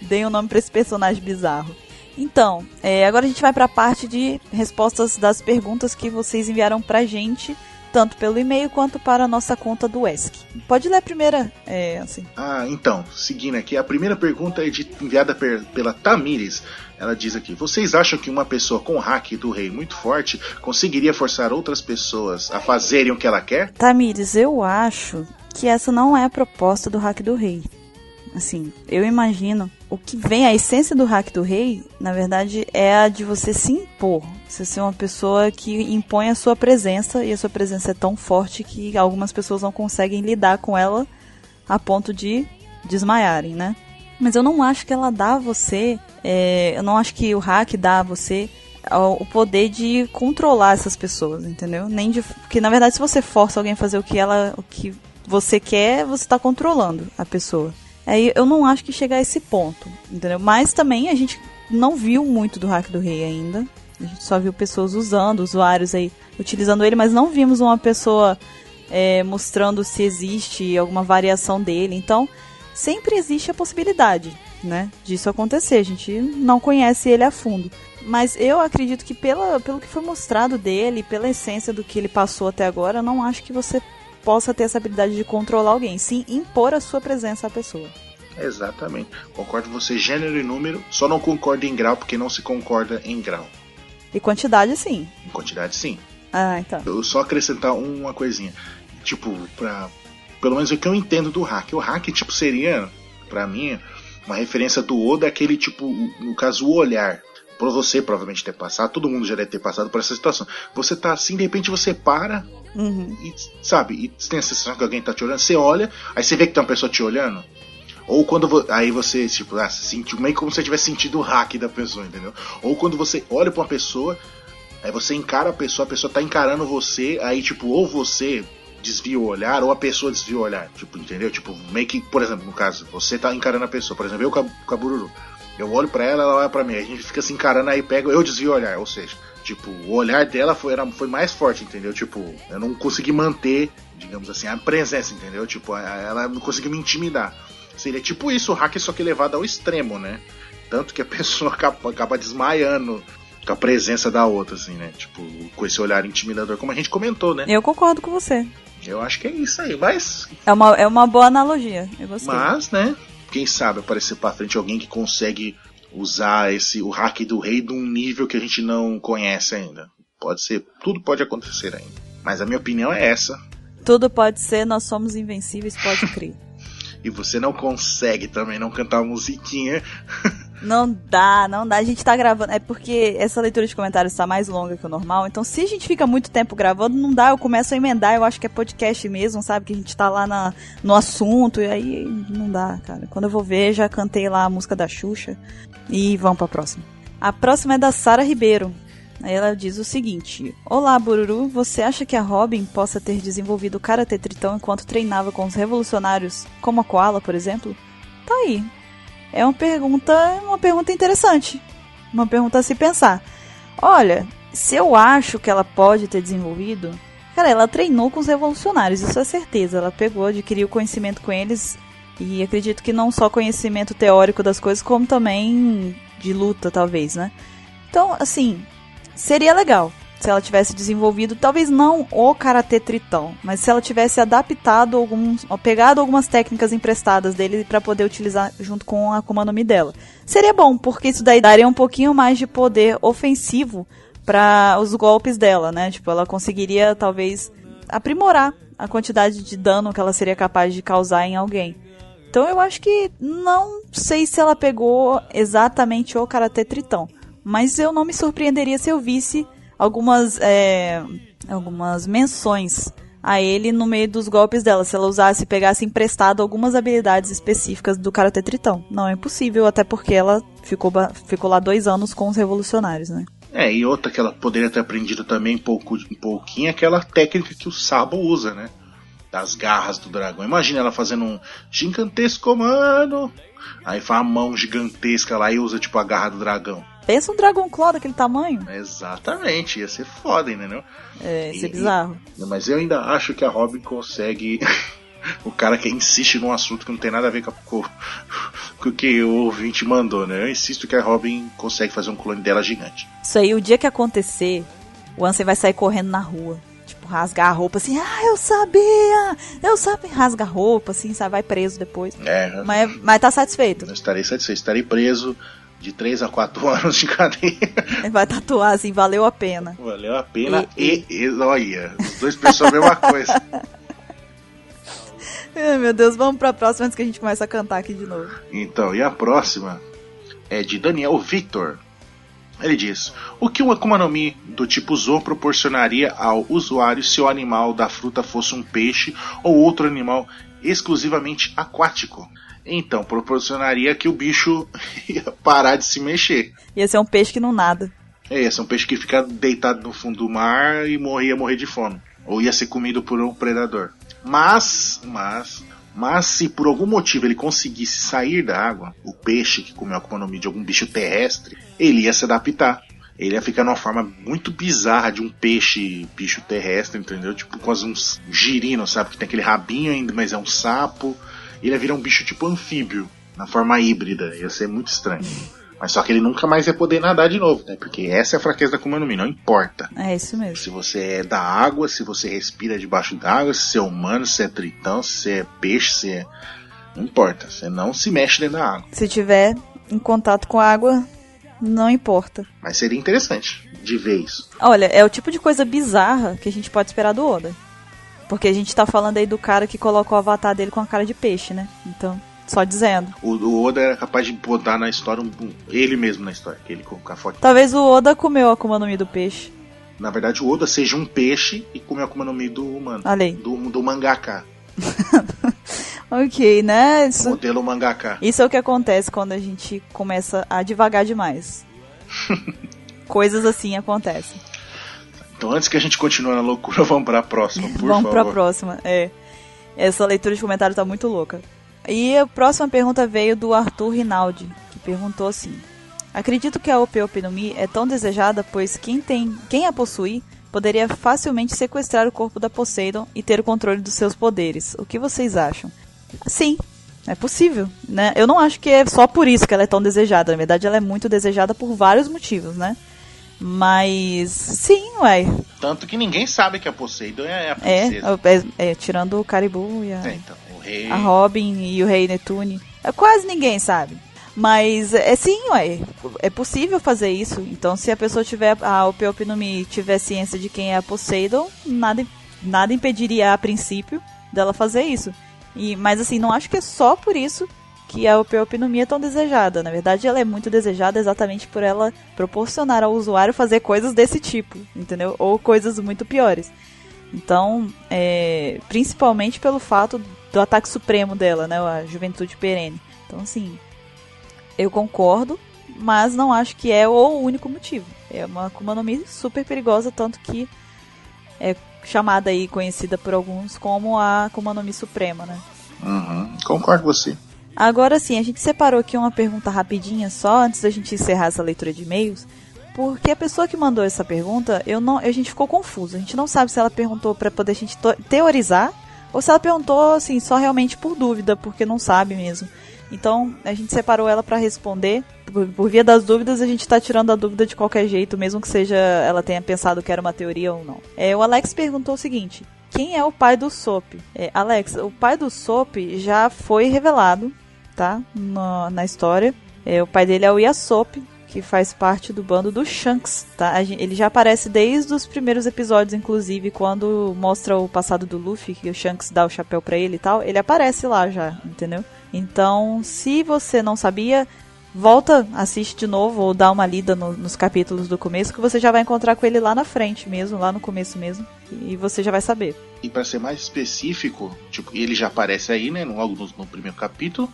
[SPEAKER 3] Deem um nome pra esse personagem bizarro. Então, é, agora a gente vai pra parte de respostas das perguntas que vocês enviaram pra gente, tanto pelo e-mail quanto para a nossa conta do ESC. Pode ler a primeira, é, assim.
[SPEAKER 5] Ah, então, seguindo aqui, a primeira pergunta é de- enviada per- pela Tamires. Ela diz aqui: Vocês acham que uma pessoa com hack do rei muito forte conseguiria forçar outras pessoas a fazerem o que ela quer?
[SPEAKER 3] Tamires, eu acho que essa não é a proposta do hack do rei. Assim, eu imagino o que vem, a essência do hack do rei, na verdade, é a de você se impor. Você ser uma pessoa que impõe a sua presença e a sua presença é tão forte que algumas pessoas não conseguem lidar com ela a ponto de desmaiarem, né? Mas eu não acho que ela dá a você, é, eu não acho que o hack dá a você o poder de controlar essas pessoas, entendeu? Nem de, porque na verdade se você força alguém a fazer o que ela, o que você quer, você está controlando a pessoa. Aí eu não acho que chega a esse ponto, entendeu? Mas também a gente não viu muito do hack do rei ainda. A gente só viu pessoas usando, usuários aí utilizando ele, mas não vimos uma pessoa é, mostrando se existe alguma variação dele. Então, sempre existe a possibilidade, né, disso acontecer. A gente não conhece ele a fundo. Mas eu acredito que pela, pelo que foi mostrado dele, pela essência do que ele passou até agora, eu não acho que você possa ter essa habilidade de controlar alguém, sim impor a sua presença à pessoa.
[SPEAKER 5] Exatamente. Concordo com você, gênero e número, só não concordo em grau porque não se concorda em grau.
[SPEAKER 3] E quantidade, sim.
[SPEAKER 5] Em quantidade, sim.
[SPEAKER 3] Ah, então.
[SPEAKER 5] Eu só acrescentar uma coisinha. Tipo, pra. Pelo menos o que eu entendo do hack. O hack, tipo, seria, pra mim, uma referência do Oda, aquele tipo, no caso, o olhar. Por você provavelmente ter passado, todo mundo já deve ter passado por essa situação. Você tá assim, de repente você para
[SPEAKER 3] Uhum.
[SPEAKER 5] e, sabe, e tem a sensação que alguém tá te olhando, você olha, aí você vê que tem uma pessoa te olhando. Ou quando vo- aí você, tipo, ah, você sentiu meio como se você tivesse sentido o hack da pessoa, entendeu? Ou quando você olha pra uma pessoa, aí você encara a pessoa, a pessoa tá encarando você, aí tipo, ou você desvia o olhar, ou a pessoa desvia o olhar, tipo, entendeu? Tipo, meio que, por exemplo, no caso, você tá encarando a pessoa, por exemplo, eu com a, com a Bururu. Eu olho pra ela, ela olha pra mim, a gente fica se encarando, aí pega, eu desvio o olhar, ou seja, tipo, o olhar dela foi, era, foi mais forte, entendeu? Tipo, eu não consegui manter, digamos assim, a presença, entendeu? Tipo, ela não conseguiu me intimidar. Seria tipo isso, o hack só que levado ao extremo, né? Tanto que a (laughs) pessoa acaba, acaba desmaiando com a presença da outra, assim, né? Tipo, com esse olhar intimidador, como a gente comentou, né?
[SPEAKER 3] Eu concordo com você.
[SPEAKER 5] Eu acho que é isso aí, mas
[SPEAKER 3] É uma, é uma boa analogia. Eu gostei.
[SPEAKER 5] mas, né? Quem sabe aparecer pra frente alguém que consegue usar esse o hack do rei de um nível que a gente não conhece ainda. Pode ser, tudo pode acontecer ainda. Mas a minha opinião é essa.
[SPEAKER 3] Tudo pode ser, nós somos invencíveis, pode crer. (laughs)
[SPEAKER 5] E você não consegue também não cantar uma musiquinha. (laughs)
[SPEAKER 3] Não dá, não dá. A gente tá gravando. É porque essa leitura de comentários tá mais longa que o normal. Então, se a gente fica muito tempo gravando, não dá. Eu começo a emendar. Eu acho que é podcast mesmo, sabe? Que a gente tá lá na, no assunto. E aí não dá, cara. Quando eu vou ver, já cantei lá a música da Xuxa. E vamos pra próxima. A próxima é da Sara Ribeiro. Aí ela diz o seguinte: Olá, Bururu. Você acha que a Robin possa ter desenvolvido o Karate Tritão enquanto treinava com os revolucionários, como a Koala, por exemplo? Tá aí. É uma pergunta, uma pergunta interessante. Uma pergunta a se pensar. Olha, se eu acho que ela pode ter desenvolvido, cara, ela treinou com os revolucionários, isso é certeza. Ela pegou, adquiriu conhecimento com eles e acredito que não só conhecimento teórico das coisas, como também de luta, talvez, né? Então, assim, seria legal se ela tivesse desenvolvido, talvez não o karatê tritão, mas se ela tivesse adaptado alguns, pegado algumas técnicas emprestadas dele para poder utilizar junto com a Akuma no Mi dela. Seria bom, porque isso daí daria um pouquinho mais de poder ofensivo para os golpes dela, né? Tipo, ela conseguiria talvez aprimorar a quantidade de dano que ela seria capaz de causar em alguém. Então eu acho que não sei se ela pegou exatamente o Karate Tritão, mas eu não me surpreenderia se eu visse algumas é, algumas menções a ele no meio dos golpes dela, se ela usasse, pegasse emprestado algumas habilidades específicas do Karate Tritão. Não é impossível, até porque ela ficou, ficou lá dois anos com os revolucionários, né?
[SPEAKER 5] É, e outra que ela poderia ter aprendido também um, pouco, um pouquinho é aquela técnica que o Sabo usa, né? Das garras do dragão. Imagina ela fazendo um gigantesco mano. Aí faz a mão gigantesca lá e usa tipo a garra do dragão.
[SPEAKER 3] Pensa um Dragon Claw daquele tamanho.
[SPEAKER 5] Exatamente, ia ser foda, entendeu?
[SPEAKER 3] É, isso é
[SPEAKER 5] E-
[SPEAKER 3] bizarro.
[SPEAKER 5] Mas eu ainda acho que a Robin consegue. (laughs) o cara que insiste num assunto que não tem nada a ver com, com- com o que o ouvinte mandou, né? Eu insisto que a Robin consegue fazer um clone dela gigante.
[SPEAKER 3] Isso aí, o dia que acontecer, o Ansem vai sair correndo na rua. Tipo, rasgar a roupa assim, ah, eu sabia! Eu sabia! Rasga a roupa, assim, sabe? Vai preso depois.
[SPEAKER 5] É,
[SPEAKER 3] Mas, mas tá satisfeito.
[SPEAKER 5] eu estarei satisfeito, estarei preso de 3 a 4 (laughs) anos de cadeia.
[SPEAKER 3] Vai tatuar assim, valeu a pena.
[SPEAKER 5] Valeu a pena e, e, olha, os dois pensam a mesma coisa. (laughs)
[SPEAKER 3] Ai, meu Deus, vamos pra próxima antes que a gente comece a cantar aqui de novo.
[SPEAKER 5] Então, e a próxima é de Daniel Victor. Ele diz: O que um Akuma no Mi do tipo Zo proporcionaria ao usuário se o animal da fruta fosse um peixe ou outro animal exclusivamente aquático? Então, proporcionaria que o bicho (laughs) ia parar de se mexer.
[SPEAKER 3] Ia ser um peixe que não nada.
[SPEAKER 5] É, ia ser um peixe que fica deitado no fundo do mar e morria morrer de fome. Ou ia ser comido por um predador. Mas, mas, mas se por algum motivo ele conseguisse sair da água, o peixe que comeu a Akuma de algum bicho terrestre, ele ia se adaptar. Ele ia ficar numa forma muito bizarra de um peixe, bicho terrestre, entendeu? Tipo quase uns girinos, sabe? Que tem aquele rabinho ainda, mas é um sapo. Ele ia virar um bicho tipo anfíbio, na forma híbrida. Ia ser muito estranho. Mas só que ele nunca mais ia poder nadar de novo, né? Porque essa é a fraqueza da Akuma no Mi, não importa.
[SPEAKER 3] É isso mesmo.
[SPEAKER 5] Se você é da água, se você respira debaixo d'água, se você é humano, se é tritão, se é peixe, se é. Não importa, você não se mexe dentro da água.
[SPEAKER 3] Se tiver em contato com a água, não importa.
[SPEAKER 5] Mas seria interessante de ver isso.
[SPEAKER 3] Olha, é o tipo de coisa bizarra que a gente pode esperar do Oda. Porque a gente tá falando aí do cara que colocou o avatar dele com a cara de peixe, né? Então, só dizendo.
[SPEAKER 5] O, o Oda era capaz de botar na história um- ele mesmo na história, que ele colocar foto.
[SPEAKER 3] Talvez o Oda comeu a Akuma no Mi do peixe.
[SPEAKER 5] Na verdade, o Oda seja um peixe e come a Akuma no Mi do humano.
[SPEAKER 3] Aí.
[SPEAKER 5] Do, do mangaka. (laughs)
[SPEAKER 3] Ok, né? Isso,
[SPEAKER 5] Modelo mangaka.
[SPEAKER 3] isso é o que acontece quando a gente começa a devagar demais. (laughs) Coisas assim acontecem.
[SPEAKER 5] Então, antes que a gente continue na loucura, (laughs) vamos para a próxima, por
[SPEAKER 3] Vamos
[SPEAKER 5] favor.
[SPEAKER 3] pra próxima. É. Essa leitura de comentário tá muito louca. E a próxima pergunta veio do Arthur Rinaldi, que perguntou assim: Acredito que a OP OP no Mi é tão desejada, pois quem tem, quem a possui poderia facilmente sequestrar o corpo da Poseidon e ter o controle dos seus poderes. O que vocês acham? Sim, é possível, né? Eu não acho que é só por isso que ela é tão desejada. Na verdade, ela é muito desejada por vários motivos, né? Mas sim, ué.
[SPEAKER 5] Tanto que ninguém sabe que a Poseidon é a
[SPEAKER 3] É,
[SPEAKER 5] princesa.
[SPEAKER 3] é, é, tirando o Caribou e a,
[SPEAKER 5] É, então, o rei.
[SPEAKER 3] a Robin e o Rei Netune. É, quase ninguém sabe. Mas é sim, ué, é possível fazer isso. Então, se a pessoa tiver, a OP OP no Mi tiver ciência de quem é a Poseidon, nada, nada impediria a princípio dela fazer isso. E, mas assim, não acho que é só por isso que a OP OP no Mi é tão desejada. Na verdade, ela é muito desejada exatamente por ela proporcionar ao usuário fazer coisas desse tipo, entendeu? Ou coisas muito piores. Então, é, principalmente pelo fato do ataque supremo dela, né? A juventude perene. Então, assim, eu concordo, mas não acho que é o único motivo. É uma Akuma no Mi super perigosa, tanto que é chamada aí, conhecida por alguns como a Akuma no Mi Suprema, né?
[SPEAKER 5] Uhum, concordo com você.
[SPEAKER 3] Agora sim, a gente separou aqui uma pergunta rapidinha só antes da gente encerrar essa leitura de e-mails, porque a pessoa que mandou essa pergunta, eu não, a gente ficou confuso. A gente não sabe se ela perguntou para poder a gente teorizar ou se ela perguntou assim só realmente por dúvida, porque não sabe mesmo. Então, a gente separou ela para responder. Por, por via das dúvidas, a gente tá tirando a dúvida de qualquer jeito, mesmo que seja ela tenha pensado que era uma teoria ou não. É, o Alex perguntou o seguinte: quem é o pai do Sop? É, Alex, o pai do Sop já foi revelado, tá? Na, na história. É, o pai dele é o Yasop, que faz parte do bando do Shanks, tá? A gen- Ele já aparece desde os primeiros episódios, inclusive, quando mostra o passado do Luffy, que o Shanks dá o chapéu pra ele e tal. Ele aparece lá já, entendeu? Então, se você não sabia, volta, assiste de novo ou dá uma lida no- nos capítulos do começo, que você já vai encontrar com ele lá na frente mesmo, lá no começo mesmo, e você já vai saber.
[SPEAKER 5] E pra ser mais específico, tipo, ele já aparece aí, né, logo no, no primeiro capítulo.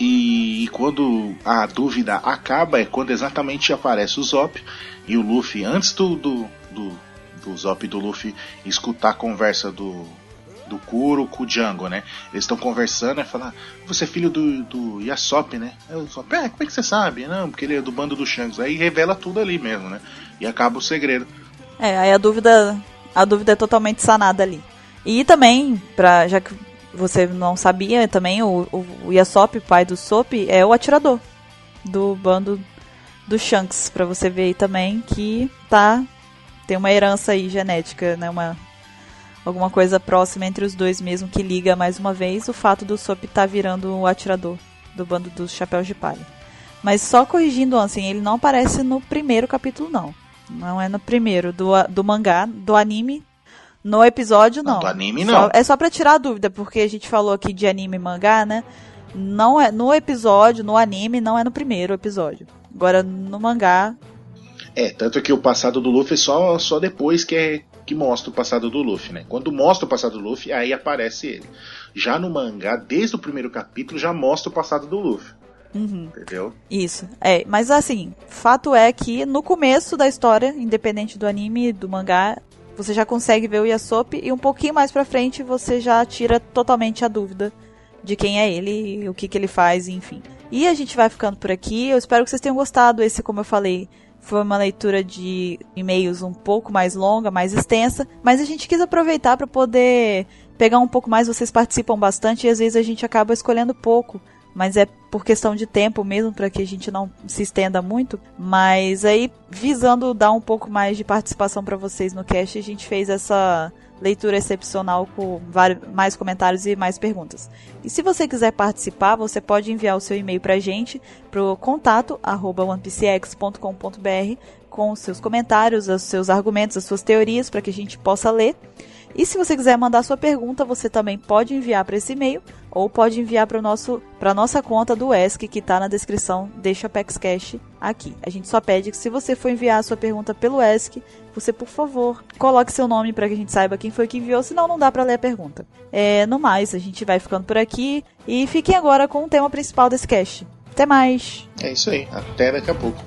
[SPEAKER 5] E, quando a dúvida acaba é quando exatamente aparece o Zop e o Luffy, antes do, do, do, do Zop e do Luffy escutar a conversa do, do Kuro com o Django, né? Eles estão conversando e falam, você é filho do, do Yasop, né? Aí o Yasop, é, como é que você sabe? Não, porque ele é do bando do Shanks. Aí revela tudo ali mesmo, né? E acaba o segredo.
[SPEAKER 3] É, aí a dúvida, a dúvida é totalmente sanada ali. E também, pra, já que você não sabia, também o, o, o Yasop, pai do Sop, é o atirador do bando do Shanks, para você ver aí também que tá tem uma herança aí genética, né, uma alguma coisa próxima entre os dois mesmo que liga mais uma vez o fato do Sop estar tá virando o atirador do bando dos chapéus de palha. Mas só corrigindo, assim, ele não aparece no primeiro capítulo, não. Não é no primeiro do, do mangá, do anime. No episódio, não.
[SPEAKER 5] do anime, não.
[SPEAKER 3] Só, é só pra tirar a dúvida, porque a gente falou aqui de anime e mangá, né? Não é no episódio, no anime, não é no primeiro episódio. Agora, no mangá.
[SPEAKER 5] É, tanto que o passado do Luffy é só, só depois que é que mostra o passado do Luffy, né? Quando mostra o passado do Luffy, aí aparece ele. Já no mangá, desde o primeiro capítulo, já mostra o passado do Luffy.
[SPEAKER 3] Uhum.
[SPEAKER 5] Entendeu?
[SPEAKER 3] Isso. É, mas assim, fato é que no começo da história, independente do anime, do mangá, você já consegue ver o Yasop e um pouquinho mais pra frente você já tira totalmente a dúvida de quem é ele, o que, que ele faz, enfim. E a gente vai ficando por aqui. Eu espero que vocês tenham gostado. Esse, como eu falei, foi uma leitura de e-mails um pouco mais longa, mais extensa, mas a gente quis aproveitar para poder pegar um pouco mais. Vocês participam bastante e às vezes a gente acaba escolhendo pouco, mas é por questão de tempo mesmo para que a gente não se estenda muito. Mas aí, visando dar um pouco mais de participação para vocês no cast, a gente fez essa leitura excepcional com mais comentários e mais perguntas. E se você quiser participar, você pode enviar o seu e-mail para a gente pro contato arroba onepcx.com.br com seus comentários, os seus argumentos, as suas teorias para que a gente possa ler. E se você quiser mandar sua pergunta, você também pode enviar para esse e-mail ou pode enviar para a nossa conta do ESC que está na descrição deste Apex Cash aqui. A gente só pede que se você for enviar a sua pergunta pelo ESC, você, por favor, coloque seu nome para que a gente saiba quem foi que enviou, senão não dá para ler a pergunta. É, no mais, a gente vai ficando por aqui e fiquem agora com o tema principal desse cast. Até mais!
[SPEAKER 5] É isso aí, até daqui a pouco.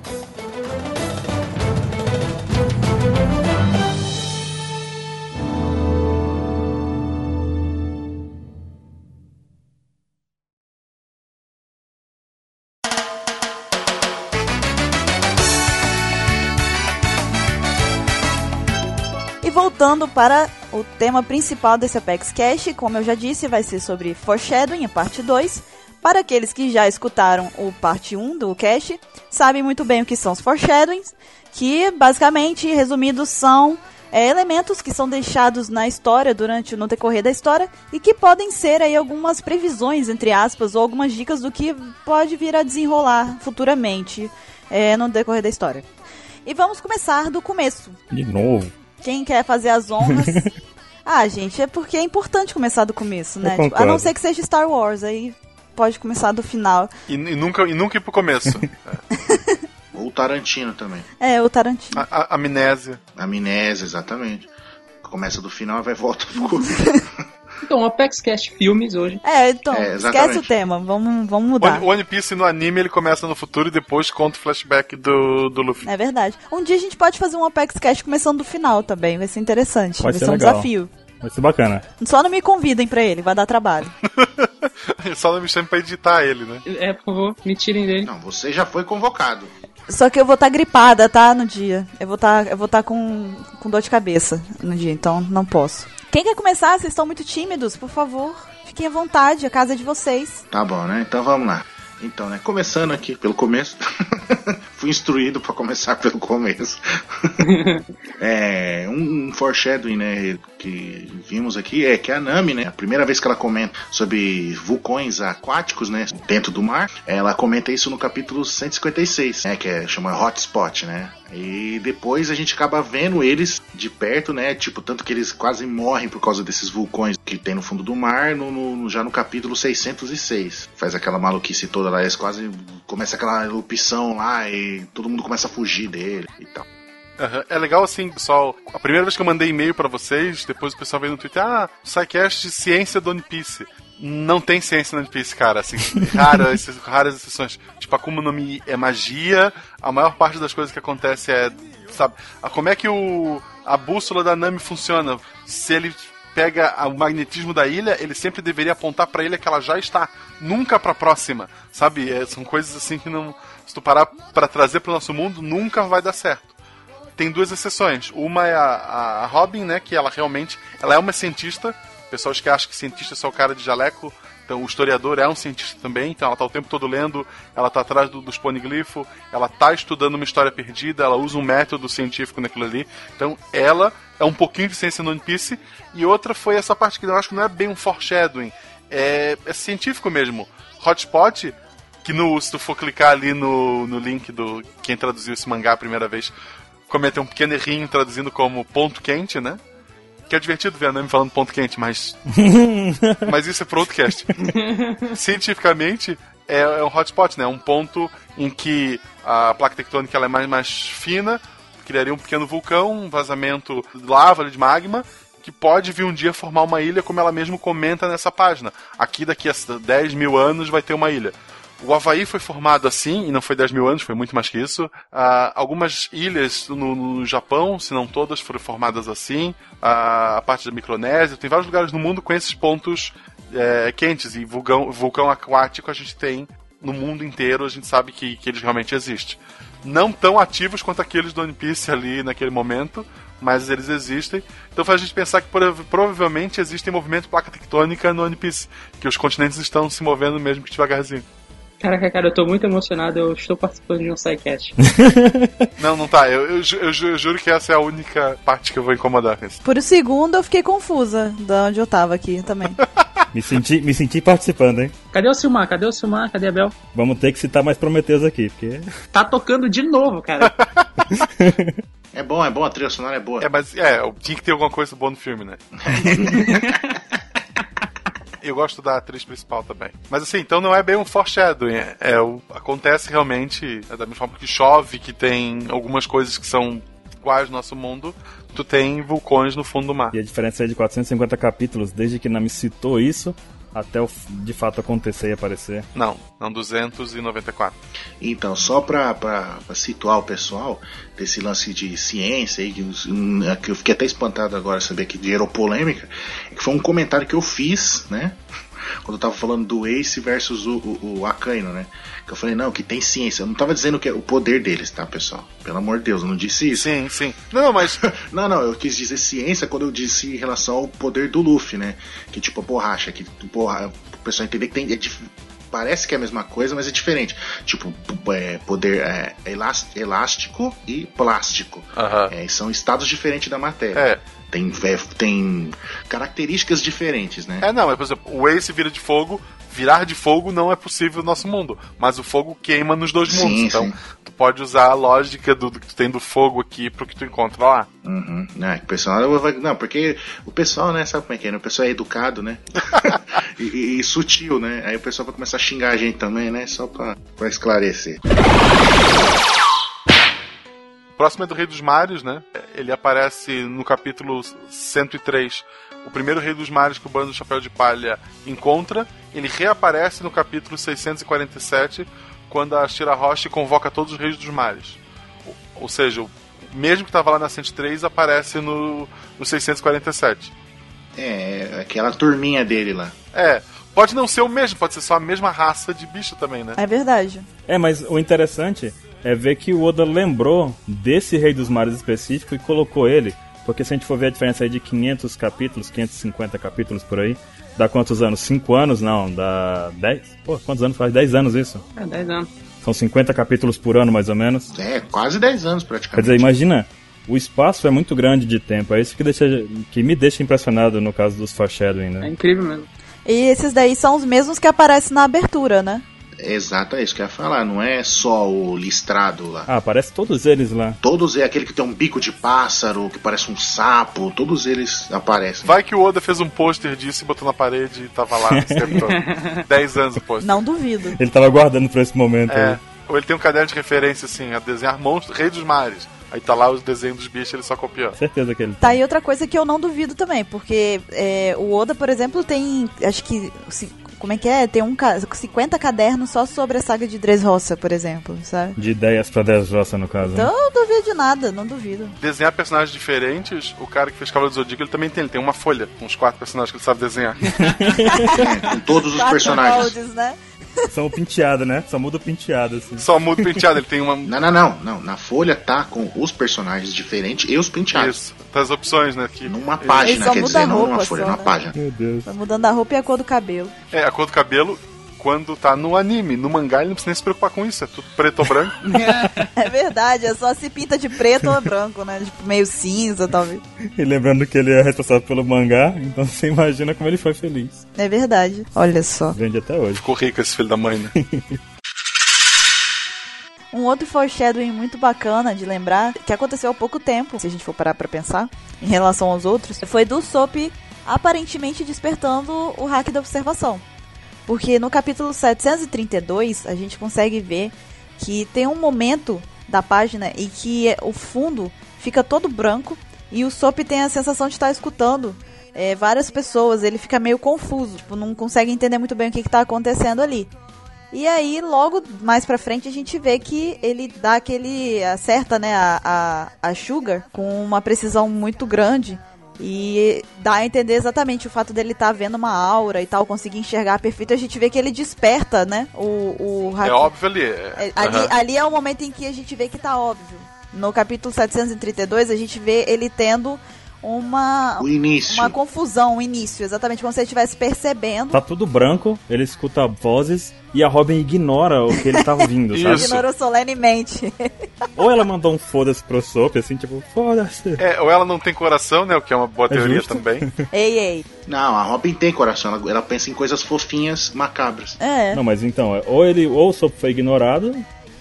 [SPEAKER 3] Voltando para o tema principal desse Apex Cash, como eu já disse, vai ser sobre Foreshadowing, a parte 2. Para aqueles que já escutaram o parte 1 do Cash, sabem muito bem o que são os Foreshadowings, que basicamente, resumidos, são é, elementos que são deixados na história durante no decorrer da história e que podem ser aí algumas previsões entre aspas ou algumas dicas do que pode vir a desenrolar futuramente é, no decorrer da história. E vamos começar do começo.
[SPEAKER 4] De novo.
[SPEAKER 3] Quem quer fazer as honras. (laughs) ah, gente, é porque é importante começar do começo, né? Tipo, a não ser que seja Star Wars, aí pode começar do final.
[SPEAKER 1] E, e nunca, e nunca ir pro começo. (laughs)
[SPEAKER 5] Ou o Tarantino também.
[SPEAKER 3] É, o Tarantino.
[SPEAKER 1] A, a, amnésia.
[SPEAKER 5] Amnésia, exatamente. Começa do final e vai volta pro (laughs)
[SPEAKER 2] Então, Apex Cast Filmes hoje.
[SPEAKER 3] É, então, é, esquece o tema, vamos, vamos mudar.
[SPEAKER 1] O One Piece no anime ele começa no futuro e depois conta o flashback do, do Luffy.
[SPEAKER 3] É verdade. Um dia a gente pode fazer um Apex Cast começando do final também, vai ser interessante.
[SPEAKER 4] Pode
[SPEAKER 3] vai ser,
[SPEAKER 4] ser
[SPEAKER 3] um
[SPEAKER 4] legal.
[SPEAKER 3] desafio.
[SPEAKER 4] Vai ser bacana.
[SPEAKER 3] Só não me convidem pra ele, vai dar trabalho. (laughs)
[SPEAKER 1] Só não me chame pra editar ele, né?
[SPEAKER 2] É, por favor, me tirem dele.
[SPEAKER 5] Não, você já foi convocado.
[SPEAKER 3] Só que eu vou estar tá gripada, tá? No dia. Eu vou estar tá, eu vou estar tá com, com dor de cabeça no dia, então não posso. Quem quer começar? Vocês estão muito tímidos, por favor. Fiquem à vontade, a casa é de vocês.
[SPEAKER 5] Tá bom, né? Então vamos lá. Então, né, começando aqui pelo começo. (laughs) Fui instruído para começar pelo começo. (laughs) é, um, um foreshadowing, né, que vimos aqui é que a Nami, né, a primeira vez que ela comenta sobre vulcões aquáticos, né, dentro do mar, ela comenta isso no capítulo 156, né, que é chama Hotspot, né? E depois a gente acaba vendo eles de perto, né? Tipo, tanto que eles quase morrem por causa desses vulcões que tem no fundo do mar, no, no, já no capítulo 606. Faz aquela maluquice toda lá, eles quase começa aquela erupção lá e todo mundo começa a fugir dele e tal.
[SPEAKER 1] Uhum. É legal assim, pessoal. A primeira vez que eu mandei e-mail para vocês, depois o pessoal veio no Twitter, ah, de ciência do One Piece. Não tem ciência no One Piece, cara, assim, (laughs) raras, raras exceções. Tipo, a Kuma no Mi é magia, a maior parte das coisas que acontece é, sabe, como é que o, a bússola da Nami funciona? Se ele pega o magnetismo da ilha, ele sempre deveria apontar pra ilha que ela já está, nunca pra próxima, sabe? É, são coisas assim que não, se tu parar pra trazer pro nosso mundo, nunca vai dar certo. Tem duas exceções. Uma é a, a Robin, né, que ela realmente, ela é uma cientista. Pessoas que acham que cientista é só o cara de jaleco, então o historiador é um cientista também, então ela tá o tempo todo lendo, ela tá atrás do, dos poniglifos, ela tá estudando uma história perdida, ela usa um método científico naquilo ali. Então ela é um pouquinho de ciência no One Piece. E outra foi essa parte que eu acho que não é bem um foreshadowing, é, é científico mesmo. Hotspot, que no, se tu for clicar ali no, no link do quem traduziu esse mangá a primeira vez, cometeu um pequeno errinho traduzindo como ponto quente, né? Que é divertido ver a Nami falando ponto quente, mas. (laughs) mas isso é pro outro cast. (laughs) Cientificamente, é, é um hotspot, né? Um ponto em que a placa tectônica ela é mais, mais fina, criaria um pequeno vulcão, um vazamento de lava, de magma, que pode vir um dia formar uma ilha, como ela mesmo comenta nessa página. Aqui, daqui a 10 mil anos, vai ter uma ilha. O Havaí foi formado assim, e não foi 10 mil anos, foi muito mais que isso. Ah, algumas ilhas no, no Japão, se não todas, foram formadas assim. Ah, a parte da Micronésia, tem vários lugares no mundo com esses pontos é, quentes. E vulcão, vulcão aquático a gente tem no mundo inteiro, a gente sabe que, que eles realmente existem. Não tão ativos quanto aqueles do One Piece ali naquele momento, mas eles existem. Então faz a gente pensar que prova- provavelmente existe movimento de placa tectônica no One Piece, que os continentes estão se movendo mesmo que devagarzinho.
[SPEAKER 2] Caraca, cara, eu tô muito emocionado, eu estou participando de um sidecast. (laughs)
[SPEAKER 1] Não, não tá. Eu, eu, ju- eu ju- eu juro que essa é a única parte que eu vou incomodar com isso.
[SPEAKER 3] Por um segundo eu fiquei confusa de onde eu tava aqui também. (laughs)
[SPEAKER 4] Me senti, me senti participando, hein?
[SPEAKER 2] Cadê o Silmar? Cadê o Silmar? Cadê a Bel?
[SPEAKER 4] Vamos ter que citar mais Prometeus aqui, porque.
[SPEAKER 2] Tá tocando de novo, cara. (laughs)
[SPEAKER 5] É bom, é bom, a trilha sonora é boa.
[SPEAKER 1] É, mas é, tinha que ter alguma coisa boa no filme, né? (laughs) Eu gosto da atriz principal também. Mas assim, então não é bem um foreshadowing. É, é o, acontece realmente é da mesma forma que chove, que tem algumas coisas que são iguais no nosso mundo. Tu tem vulcões no fundo do mar.
[SPEAKER 4] E a diferença é de 450 capítulos, desde que Nami citou isso até o, de fato acontecer e aparecer.
[SPEAKER 1] Não, não 294.
[SPEAKER 5] Então, só pra situar o pessoal desse lance de ciência aí, que, os- hum, é que eu fiquei até espantado agora saber que gerou polêmica, é que foi um comentário que eu fiz, né? Quando eu tava falando do Ace versus o, o, o Akaino, né? Que eu falei, não, que tem ciência. Eu não tava dizendo que é o poder deles, tá, pessoal? Pelo amor de Deus, eu não disse isso.
[SPEAKER 1] Sim, sim. Não, mas (laughs)
[SPEAKER 5] Não, não, eu quis dizer ciência quando eu disse em relação ao poder do Luffy, né? Que tipo a borracha, que porra, o pessoal entender que tem. é dif- parece que é a mesma coisa, mas é diferente. Tipo, é, poder é, elás- elástico e plástico.
[SPEAKER 1] Aham.
[SPEAKER 5] É, são estados diferentes da matéria.
[SPEAKER 1] É.
[SPEAKER 5] Tem, é, tem características diferentes, né?
[SPEAKER 1] É, não, é, por exemplo, o Ace vira de fogo, virar de fogo não é possível no nosso mundo, mas o fogo queima nos dois
[SPEAKER 5] Sim,
[SPEAKER 1] mundos, então
[SPEAKER 5] sim.
[SPEAKER 1] tu pode usar a lógica do, do que tu tem do fogo aqui pro que tu encontra lá.
[SPEAKER 5] Uhum. Né, o pessoal vai- não, porque o pessoal, né, sabe como é que é? né? O pessoal é educado, né? (laughs) e, e- e sutil, né? Aí o pessoal vai começar a xingar a gente também, né? Só pra, pra esclarecer.
[SPEAKER 1] O próximo é do Rei dos Mares, né? Ele aparece no capítulo 103. O primeiro Rei dos Mares que o Bando do Chapéu de Palha encontra. Ele reaparece no capítulo 647, quando a Shirahoshi convoca todos os Reis dos Mares. Ou, ou seja, o mesmo que estava lá na 103 aparece no, no 647.
[SPEAKER 5] É, aquela turminha dele lá.
[SPEAKER 1] É, pode não ser o mesmo, pode ser só a mesma raça de bicho também, né?
[SPEAKER 3] É verdade.
[SPEAKER 4] É, mas o interessante é ver que o Oda lembrou desse Rei dos Mares específico e colocou ele. Porque se a gente for ver a diferença aí de 500 capítulos, 550 capítulos por aí, dá quantos anos? 5 anos? Não, dá 10? Pô, quantos anos faz? 10 anos isso.
[SPEAKER 2] É, 10 anos.
[SPEAKER 4] São 50 capítulos por ano, mais ou menos.
[SPEAKER 5] É, quase 10 anos
[SPEAKER 4] Quer
[SPEAKER 5] praticamente.
[SPEAKER 4] dizer, imagina, o espaço é muito grande de tempo. É isso que, deixa, que me deixa impressionado no caso dos foreshadowing,
[SPEAKER 2] É
[SPEAKER 4] né?
[SPEAKER 2] incrível mesmo.
[SPEAKER 3] E esses daí são os mesmos que aparecem na abertura, né?
[SPEAKER 5] Exato, é isso que eu ia falar. Não é só o listrado lá.
[SPEAKER 4] Ah, aparece todos eles lá.
[SPEAKER 5] Todos é aquele que tem um bico de pássaro, que parece um sapo, todos eles aparecem.
[SPEAKER 1] Vai que o Oda fez um pôster disso e botou na parede e tava lá esse tempo todo. (laughs) 10 anos o pôster.
[SPEAKER 3] Não duvido.
[SPEAKER 4] Ele tava guardando pra esse momento.
[SPEAKER 1] É.
[SPEAKER 4] aí.
[SPEAKER 1] Ou ele tem um caderno de referência, assim, a desenhar monstros, Rei dos Mares. Aí tá lá os desenhos dos bichos, ele só copiou.
[SPEAKER 4] Certeza que ele
[SPEAKER 3] Tá aí outra coisa que eu não duvido também, porque é, o Oda, por exemplo, tem acho que como é que é? Tem um ca- 50 cadernos só sobre a saga de Dressrosa, por exemplo, sabe?
[SPEAKER 4] De ideias pra Dressrosa, no caso. né?
[SPEAKER 3] Então eu não duvido de nada, não duvido.
[SPEAKER 1] Desenhar personagens diferentes, o cara que fez Cavaleiro do Zodíaco, ele também tem. Ele tem uma folha, uns quatro personagens que ele sabe desenhar.
[SPEAKER 5] Com (laughs) todos os
[SPEAKER 3] Quatro
[SPEAKER 5] personagens.
[SPEAKER 3] moldes, né?
[SPEAKER 4] São o penteado, né? Só muda o penteado, assim.
[SPEAKER 1] Só muda o penteado, ele tem uma.
[SPEAKER 5] Não, não, não, não. Na folha tá com os personagens diferentes e os penteados.
[SPEAKER 1] Isso, das opções, né? Que,
[SPEAKER 5] Numa página,
[SPEAKER 3] só
[SPEAKER 5] quer
[SPEAKER 3] muda
[SPEAKER 5] dizer,
[SPEAKER 3] a
[SPEAKER 5] não numa
[SPEAKER 3] roupa
[SPEAKER 5] folha,
[SPEAKER 3] só,
[SPEAKER 5] numa
[SPEAKER 3] né?
[SPEAKER 5] página.
[SPEAKER 4] Meu Deus.
[SPEAKER 3] Vai mudando a roupa e a cor do cabelo.
[SPEAKER 1] É, a cor do cabelo, quando tá no anime. No mangá, ele não precisa nem se preocupar com isso. É tudo preto ou branco. (laughs)
[SPEAKER 3] É verdade, é só se pinta de preto ou branco, né? Tipo, meio cinza, talvez.
[SPEAKER 4] E lembrando que ele é responsável pelo mangá, então você imagina como ele foi feliz.
[SPEAKER 3] É verdade. Olha só.
[SPEAKER 4] Vende até hoje.
[SPEAKER 1] Ficou rico esse filho da mãe, né? (laughs)
[SPEAKER 3] Um outro foreshadowing muito bacana de lembrar, que aconteceu há pouco tempo, se a gente for parar pra pensar, em relação aos outros, foi do Sop aparentemente despertando o hack da observação. Porque no capítulo 732 a gente consegue ver que tem um momento da página em que o fundo fica todo branco e o Sop tem a sensação de estar escutando é, várias pessoas, ele fica meio confuso, tipo, não consegue entender muito bem o que está acontecendo ali. E aí, logo mais pra frente, a gente vê que ele dá aquele. acerta, né, a, a, a Sugar com uma precisão muito grande. E dá a entender exatamente o fato dele estar vendo uma aura e tal, conseguir enxergar perfeito. A gente vê que ele desperta, né? O, o
[SPEAKER 1] É óbvio ali.
[SPEAKER 3] é,
[SPEAKER 1] É,
[SPEAKER 3] ali,
[SPEAKER 1] Aham.
[SPEAKER 3] ali é o momento em que a gente vê que tá óbvio. No capítulo 732, a gente vê ele tendo uma,
[SPEAKER 5] O início.
[SPEAKER 3] uma confusão, um início, exatamente como se ele estivesse percebendo.
[SPEAKER 4] Tá tudo branco, ele escuta vozes e a Robin ignora o que ele tá ouvindo, (laughs) sabe?
[SPEAKER 3] Ignorou solenemente. (laughs)
[SPEAKER 4] Ou ela mandou um foda-se pro Soap, assim, tipo, foda-se.
[SPEAKER 1] É, ou ela não tem coração, né? O que é uma boa
[SPEAKER 4] É
[SPEAKER 1] teoria
[SPEAKER 4] justo.
[SPEAKER 1] também. (laughs)
[SPEAKER 3] ei, ei.
[SPEAKER 5] Não, a Robin tem coração. Ela, ela pensa em coisas fofinhas, macabras.
[SPEAKER 3] É.
[SPEAKER 4] Não, mas então, é, ou ele, ou o Soap foi ignorado,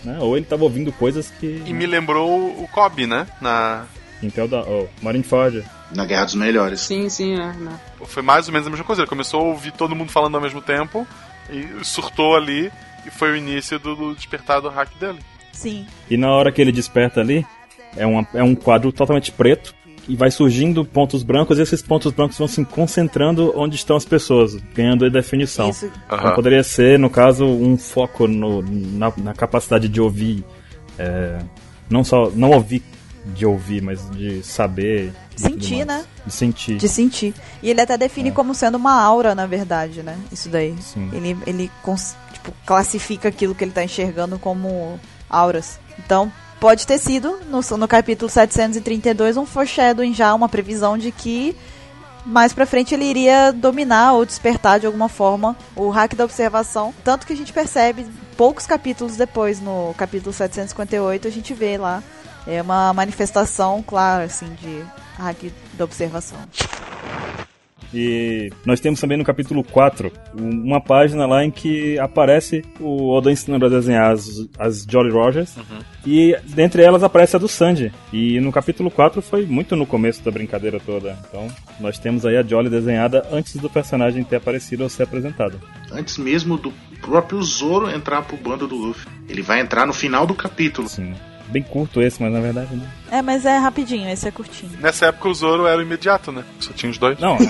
[SPEAKER 4] né? Ou ele tava ouvindo coisas que.
[SPEAKER 1] E me lembrou o Kobe, né? Na...
[SPEAKER 4] Intel da. Oh, Marineford.
[SPEAKER 5] Na Guerra dos Melhores.
[SPEAKER 2] Sim, sim, é. né?
[SPEAKER 1] Foi mais ou menos a mesma coisa. Ele começou a ouvir todo mundo falando ao mesmo tempo e surtou ali. E foi o início do, do despertar do hack dele.
[SPEAKER 3] Sim.
[SPEAKER 4] E na hora que ele desperta ali, é, uma, é um quadro totalmente preto. E vai surgindo pontos brancos, e esses pontos brancos vão se concentrando onde estão as pessoas, ganhando definição.
[SPEAKER 3] Isso.
[SPEAKER 4] Então
[SPEAKER 1] Aham.
[SPEAKER 4] poderia ser, no caso, um foco no- na, na capacidade de ouvir. é, não só. Não ouvir de ouvir, mas de saber.
[SPEAKER 3] Sentir, né?
[SPEAKER 4] De sentir.
[SPEAKER 3] De sentir. E ele até define
[SPEAKER 4] É.
[SPEAKER 3] como sendo uma aura, na verdade, né? Isso daí.
[SPEAKER 4] Sim.
[SPEAKER 3] Ele, ele tipo, classifica aquilo que ele tá enxergando como auras. Então, pode ter sido, no, no capítulo 732, um foreshadowing já, uma previsão de que mais pra frente ele iria dominar ou despertar de alguma forma o hack da observação. Tanto que a gente percebe, poucos capítulos depois, no capítulo 758, a gente vê lá é uma manifestação clara, assim, de hack da observação.
[SPEAKER 4] E nós temos também no capítulo 4 um- uma página lá em que aparece o Oda ensinando a desenhar as, as Jolly Rogers. E dentre elas aparece a do Sanji. E no capítulo 4 foi muito no começo da brincadeira toda. Então nós temos aí a Jolly desenhada antes do personagem ter aparecido ou ser apresentado.
[SPEAKER 5] Antes mesmo do próprio Zoro entrar pro bando do Luffy. Ele vai entrar no final do capítulo.
[SPEAKER 4] Assim, bem curto esse, mas na verdade não.
[SPEAKER 3] É, mas é rapidinho, esse é curtinho.
[SPEAKER 1] Nessa época o Zoro era o imediato, né? Só tinha os dois.
[SPEAKER 4] Não, (laughs)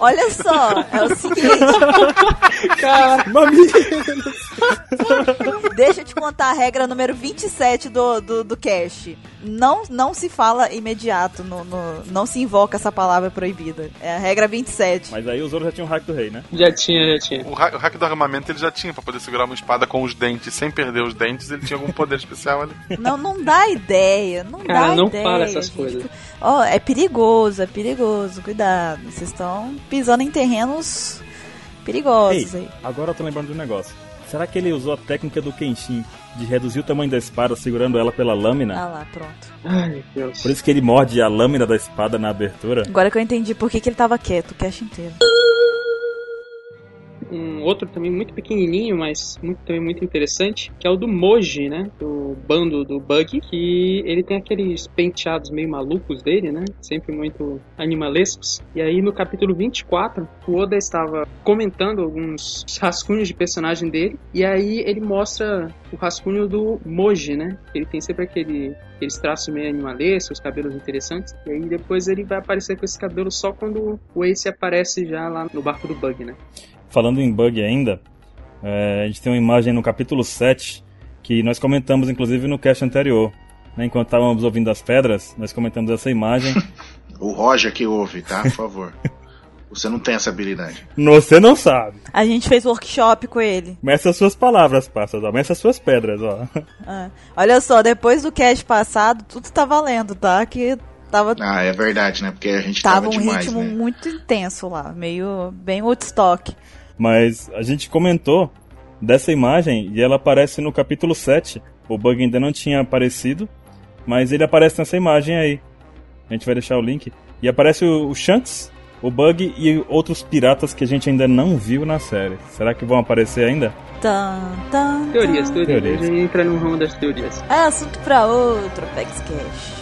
[SPEAKER 3] Olha só, é o seguinte, (laughs) deixa eu te contar a regra número 27 do, do, do cast. Não, não se fala imediato, no, no- não se invoca essa palavra proibida. É a regra 27.
[SPEAKER 4] mas aí o Zoro já tinha um hack do rei, né?
[SPEAKER 2] Já tinha, já tinha.
[SPEAKER 1] O, ha o hack do armamento ele já tinha pra poder segurar uma espada com os dentes sem perder os dentes. Ele tinha algum poder (laughs) especial ali.
[SPEAKER 3] Não, não dá ideia, não
[SPEAKER 2] Cara,
[SPEAKER 3] dá
[SPEAKER 2] não
[SPEAKER 3] ideia.
[SPEAKER 2] fala essas
[SPEAKER 3] gente.
[SPEAKER 2] coisas.
[SPEAKER 3] Ó, é perigoso, é perigoso, cuidado. Vocês estão pisando em terrenos perigosos
[SPEAKER 4] Ei,
[SPEAKER 3] aí.
[SPEAKER 4] agora eu tô lembrando de um negócio. Será que ele usou a técnica do Kenshin de reduzir o tamanho da espada segurando ela pela lâmina?
[SPEAKER 3] Ah lá, pronto.
[SPEAKER 2] Ai, meu Deus.
[SPEAKER 4] Por isso que ele morde a lâmina da espada na abertura?
[SPEAKER 3] Agora que eu entendi por que, que ele tava quieto o cast inteiro.
[SPEAKER 2] Um outro também muito pequenininho, mas muito, também muito interessante, que é o do Moji, né? Do bando do Bug, que ele tem aqueles penteados meio malucos dele, né? Sempre muito animalescos. E aí no capítulo 24, o Oda estava comentando alguns rascunhos de personagem dele, e aí ele mostra o rascunho do Moji, né? Ele tem sempre aquele aqueles traços meio animalescos, cabelos interessantes. E aí depois ele vai aparecer com esse cabelo só quando o Ace aparece já lá no barco do Bug, né?
[SPEAKER 4] Falando em bug ainda, é, a gente tem uma imagem no capítulo 7 que nós comentamos inclusive no cast anterior. Né, enquanto estávamos ouvindo as pedras, nós comentamos essa imagem. (laughs)
[SPEAKER 5] o Roger que ouve, tá? Por favor. (laughs) Você não tem essa habilidade.
[SPEAKER 4] Você não sabe.
[SPEAKER 3] A gente fez workshop com ele.
[SPEAKER 4] Meça as suas palavras, passas, ó. Meça as suas pedras, ó. (laughs)
[SPEAKER 3] Ah, olha só, depois do cast passado, tudo tá valendo, tá? Que tava.
[SPEAKER 5] Ah, é verdade, né? Porque a gente
[SPEAKER 3] tava,
[SPEAKER 5] tava
[SPEAKER 3] um
[SPEAKER 5] demais,
[SPEAKER 3] ritmo
[SPEAKER 5] né?
[SPEAKER 3] muito intenso lá, meio bem Woodstock.
[SPEAKER 4] Mas a gente comentou dessa imagem e ela aparece no capítulo 7. O bug ainda não tinha aparecido, mas ele aparece nessa imagem aí. A gente vai deixar o link. E aparece o, o Shanks, o Bug e outros piratas que a gente ainda não viu na série. Será que vão aparecer ainda?
[SPEAKER 3] Tan, tan,
[SPEAKER 2] Teorias,
[SPEAKER 3] tan.
[SPEAKER 2] teorias.
[SPEAKER 4] Teorias.
[SPEAKER 2] A gente entra no ramo das teorias.
[SPEAKER 3] É assunto pra outro, Pex Cash.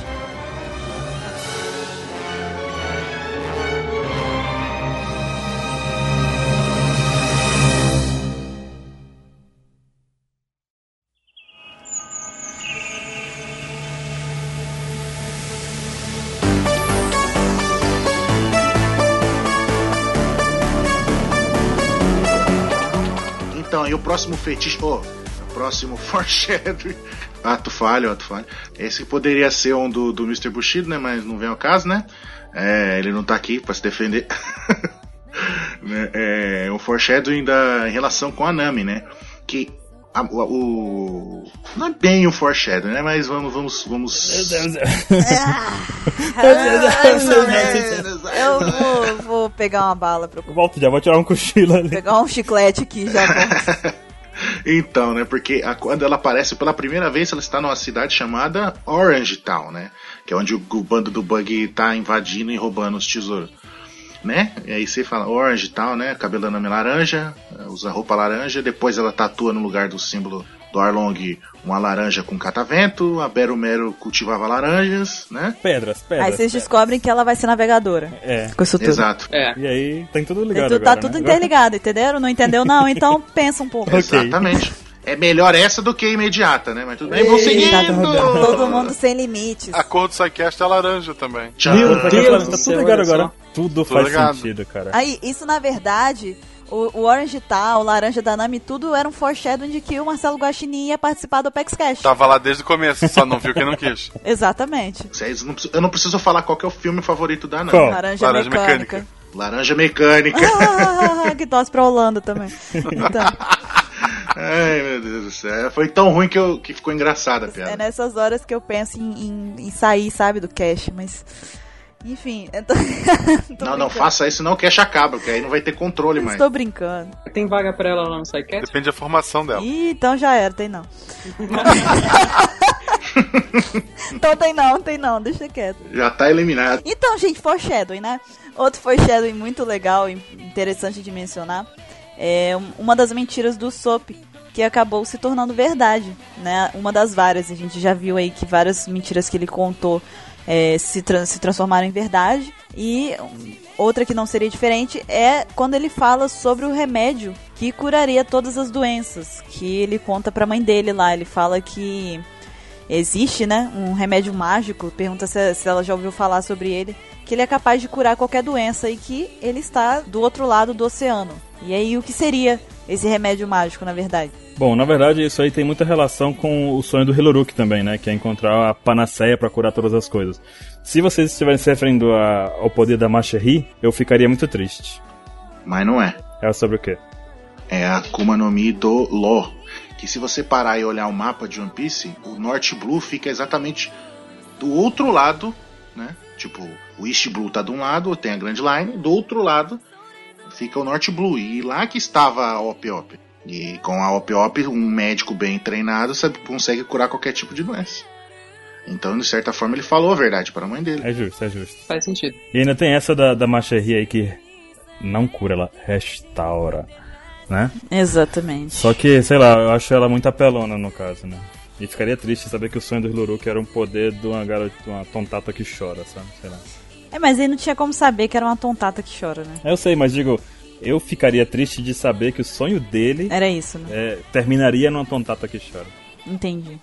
[SPEAKER 5] Próximo fetiche. Oh, o próximo (laughs) foreshadowing. Ato falho, ato falho. Esse poderia ser um do, do Mr. Bushido, né? Mas não vem ao caso, né? É, ele não tá aqui pra se defender. (laughs) Né, é, o foreshadowing da, em relação com a Nami, né? Que a- o, o- Não é bem o foreshadowing, né? Mas vamos. vamos, vamos...
[SPEAKER 3] Eu vou, vou pegar uma bala pra
[SPEAKER 4] Volto já, vou tirar um cochilo ali.
[SPEAKER 3] pegar um chiclete aqui já volto. (laughs)
[SPEAKER 5] Então, né? Porque a- quando ela aparece pela primeira vez, ela está numa cidade chamada Orange Town, né? Que é onde o, o bando do Bug tá invadindo e roubando os tesouros. Né? E aí você fala Orange Town, né? Cabelo da laranja, eh, usa roupa laranja. Depois ela tatua no lugar do símbolo do Arlong uma laranja com catavento. A Bero Mero cultivava laranjas, né?
[SPEAKER 4] Pedras, pedras.
[SPEAKER 3] Aí vocês descobrem que ela vai ser navegadora.
[SPEAKER 4] É.
[SPEAKER 3] Com isso tudo.
[SPEAKER 5] Exato.
[SPEAKER 2] É.
[SPEAKER 4] E aí, tem tudo
[SPEAKER 3] E
[SPEAKER 4] ligado
[SPEAKER 3] tu- tá
[SPEAKER 4] agora,
[SPEAKER 3] tudo
[SPEAKER 4] né?
[SPEAKER 3] interligado, entenderam? Não entendeu não? Então (laughs) pensa um pouco.
[SPEAKER 5] Exatamente. É melhor essa do que imediata, né? Mas tudo bem, vou seguindo!
[SPEAKER 3] Todo mundo sem limites.
[SPEAKER 1] A cor do Psycast é laranja também.
[SPEAKER 5] Tchau.
[SPEAKER 4] Meu
[SPEAKER 2] Deus
[SPEAKER 4] tá tudo ligado agora. Tudo faz
[SPEAKER 1] ligado.
[SPEAKER 4] sentido, cara.
[SPEAKER 3] Aí, isso na verdade, o, o Orange Tal, o Laranja da Nami, tudo era um foreshadowing de que o Marcelo Guaxinim ia participar do Apex Cash.
[SPEAKER 1] Tava lá desde o começo, só não viu quem não quis. (laughs)
[SPEAKER 3] Exatamente.
[SPEAKER 5] Vocês não precis- Eu não preciso falar qual que é o filme favorito da Nami.
[SPEAKER 4] Qual?
[SPEAKER 3] Laranja,
[SPEAKER 1] Laranja
[SPEAKER 3] mecânica.
[SPEAKER 1] Mecânica.
[SPEAKER 5] Laranja Mecânica.
[SPEAKER 3] Ah, que tosse pra Holanda também. Então, (laughs)
[SPEAKER 5] Ai, meu Deus do céu. Foi tão ruim que, eu, que ficou engraçada a
[SPEAKER 3] é
[SPEAKER 5] piada.
[SPEAKER 3] nessas horas que eu penso em, em- em sair, sabe, do cash, mas. Enfim, (laughs) tô,
[SPEAKER 5] Não, não, faça isso não, o cash acaba, porque aí não vai ter controle mais.
[SPEAKER 3] Estou brincando.
[SPEAKER 2] Tem vaga pra ela lá no SciCast?
[SPEAKER 1] Depende da formação dela.
[SPEAKER 3] Ih, então já era, tem não. (laughs) então tem não, tem não, deixa quieto.
[SPEAKER 5] Já tá eliminado.
[SPEAKER 3] Então, gente, foreshadowing, né? Outro foreshadowing muito legal e interessante de mencionar é um- uma das mentiras do Soap, que acabou se tornando verdade, né? Uma das várias, a gente já viu aí que várias mentiras que ele contou é, se, tra- se transformaram em verdade. E outra que não seria diferente é quando ele fala sobre o remédio que curaria todas as doenças, que ele conta pra mãe dele lá. Ele fala que existe, né, um remédio mágico, pergunta se, se ela já ouviu falar sobre ele, que ele é capaz de curar qualquer doença e que ele está do outro lado do oceano. E aí o que seria esse remédio mágico, na verdade?
[SPEAKER 4] Bom, na verdade, isso aí tem muita relação com o sonho do Hiluruk também, né? Que é encontrar a panaceia pra curar todas as coisas. Se vocês estiverem se referindo a- ao poder da Macherry, eu ficaria muito triste.
[SPEAKER 5] Mas não é.
[SPEAKER 4] É sobre o quê?
[SPEAKER 5] É a Akuma no Mi do Law. Que se você parar e olhar o mapa de One Piece, o North Blue fica exatamente do outro lado, né? Tipo, o East Blue tá de um lado, tem a Grand Line, do outro lado fica o North Blue. E lá que estava a Op Op. E com a Op Op, um médico bem treinado sabe, consegue curar qualquer tipo de doença. Então, de certa forma, ele falou a verdade para a mãe dele.
[SPEAKER 4] É justo, é justo.
[SPEAKER 2] Faz sentido.
[SPEAKER 4] E ainda tem essa da, da Macherry aí que não cura, ela restaura, né?
[SPEAKER 3] Exatamente.
[SPEAKER 4] Só que, sei lá, eu acho ela muito apelona no caso, né? E ficaria triste saber que o sonho do Hiluruk era um poder de uma garota, de uma tontata que chora, sabe? Sei lá.
[SPEAKER 3] É, mas ele não tinha como saber que era uma tontata que chora, né?
[SPEAKER 4] Eu sei, mas digo, eu ficaria triste de saber que o sonho dele
[SPEAKER 3] Era isso, né?
[SPEAKER 4] é, terminaria numa tontata que chora.
[SPEAKER 3] Entendi.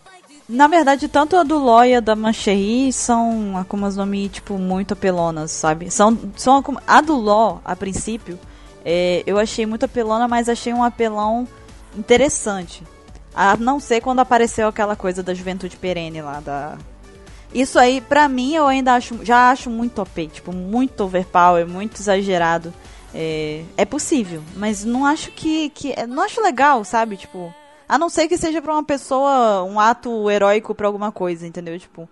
[SPEAKER 3] Na verdade, tanto a do Ló e a da Mancherry são Akumas no Mi, tipo, muito apelonas, sabe? São, são Akuma- A do Ló, a princípio, É, eu achei muito apelona, mas achei um apelão interessante. A não ser quando apareceu aquela coisa da juventude perene lá, da... Isso aí, pra mim, eu ainda acho, já acho muito OP, tipo, muito overpower, muito exagerado. É, é possível, mas não acho que, que. Não acho legal, sabe? Tipo. A não ser que seja pra uma pessoa um ato heróico pra alguma coisa, entendeu? Tipo.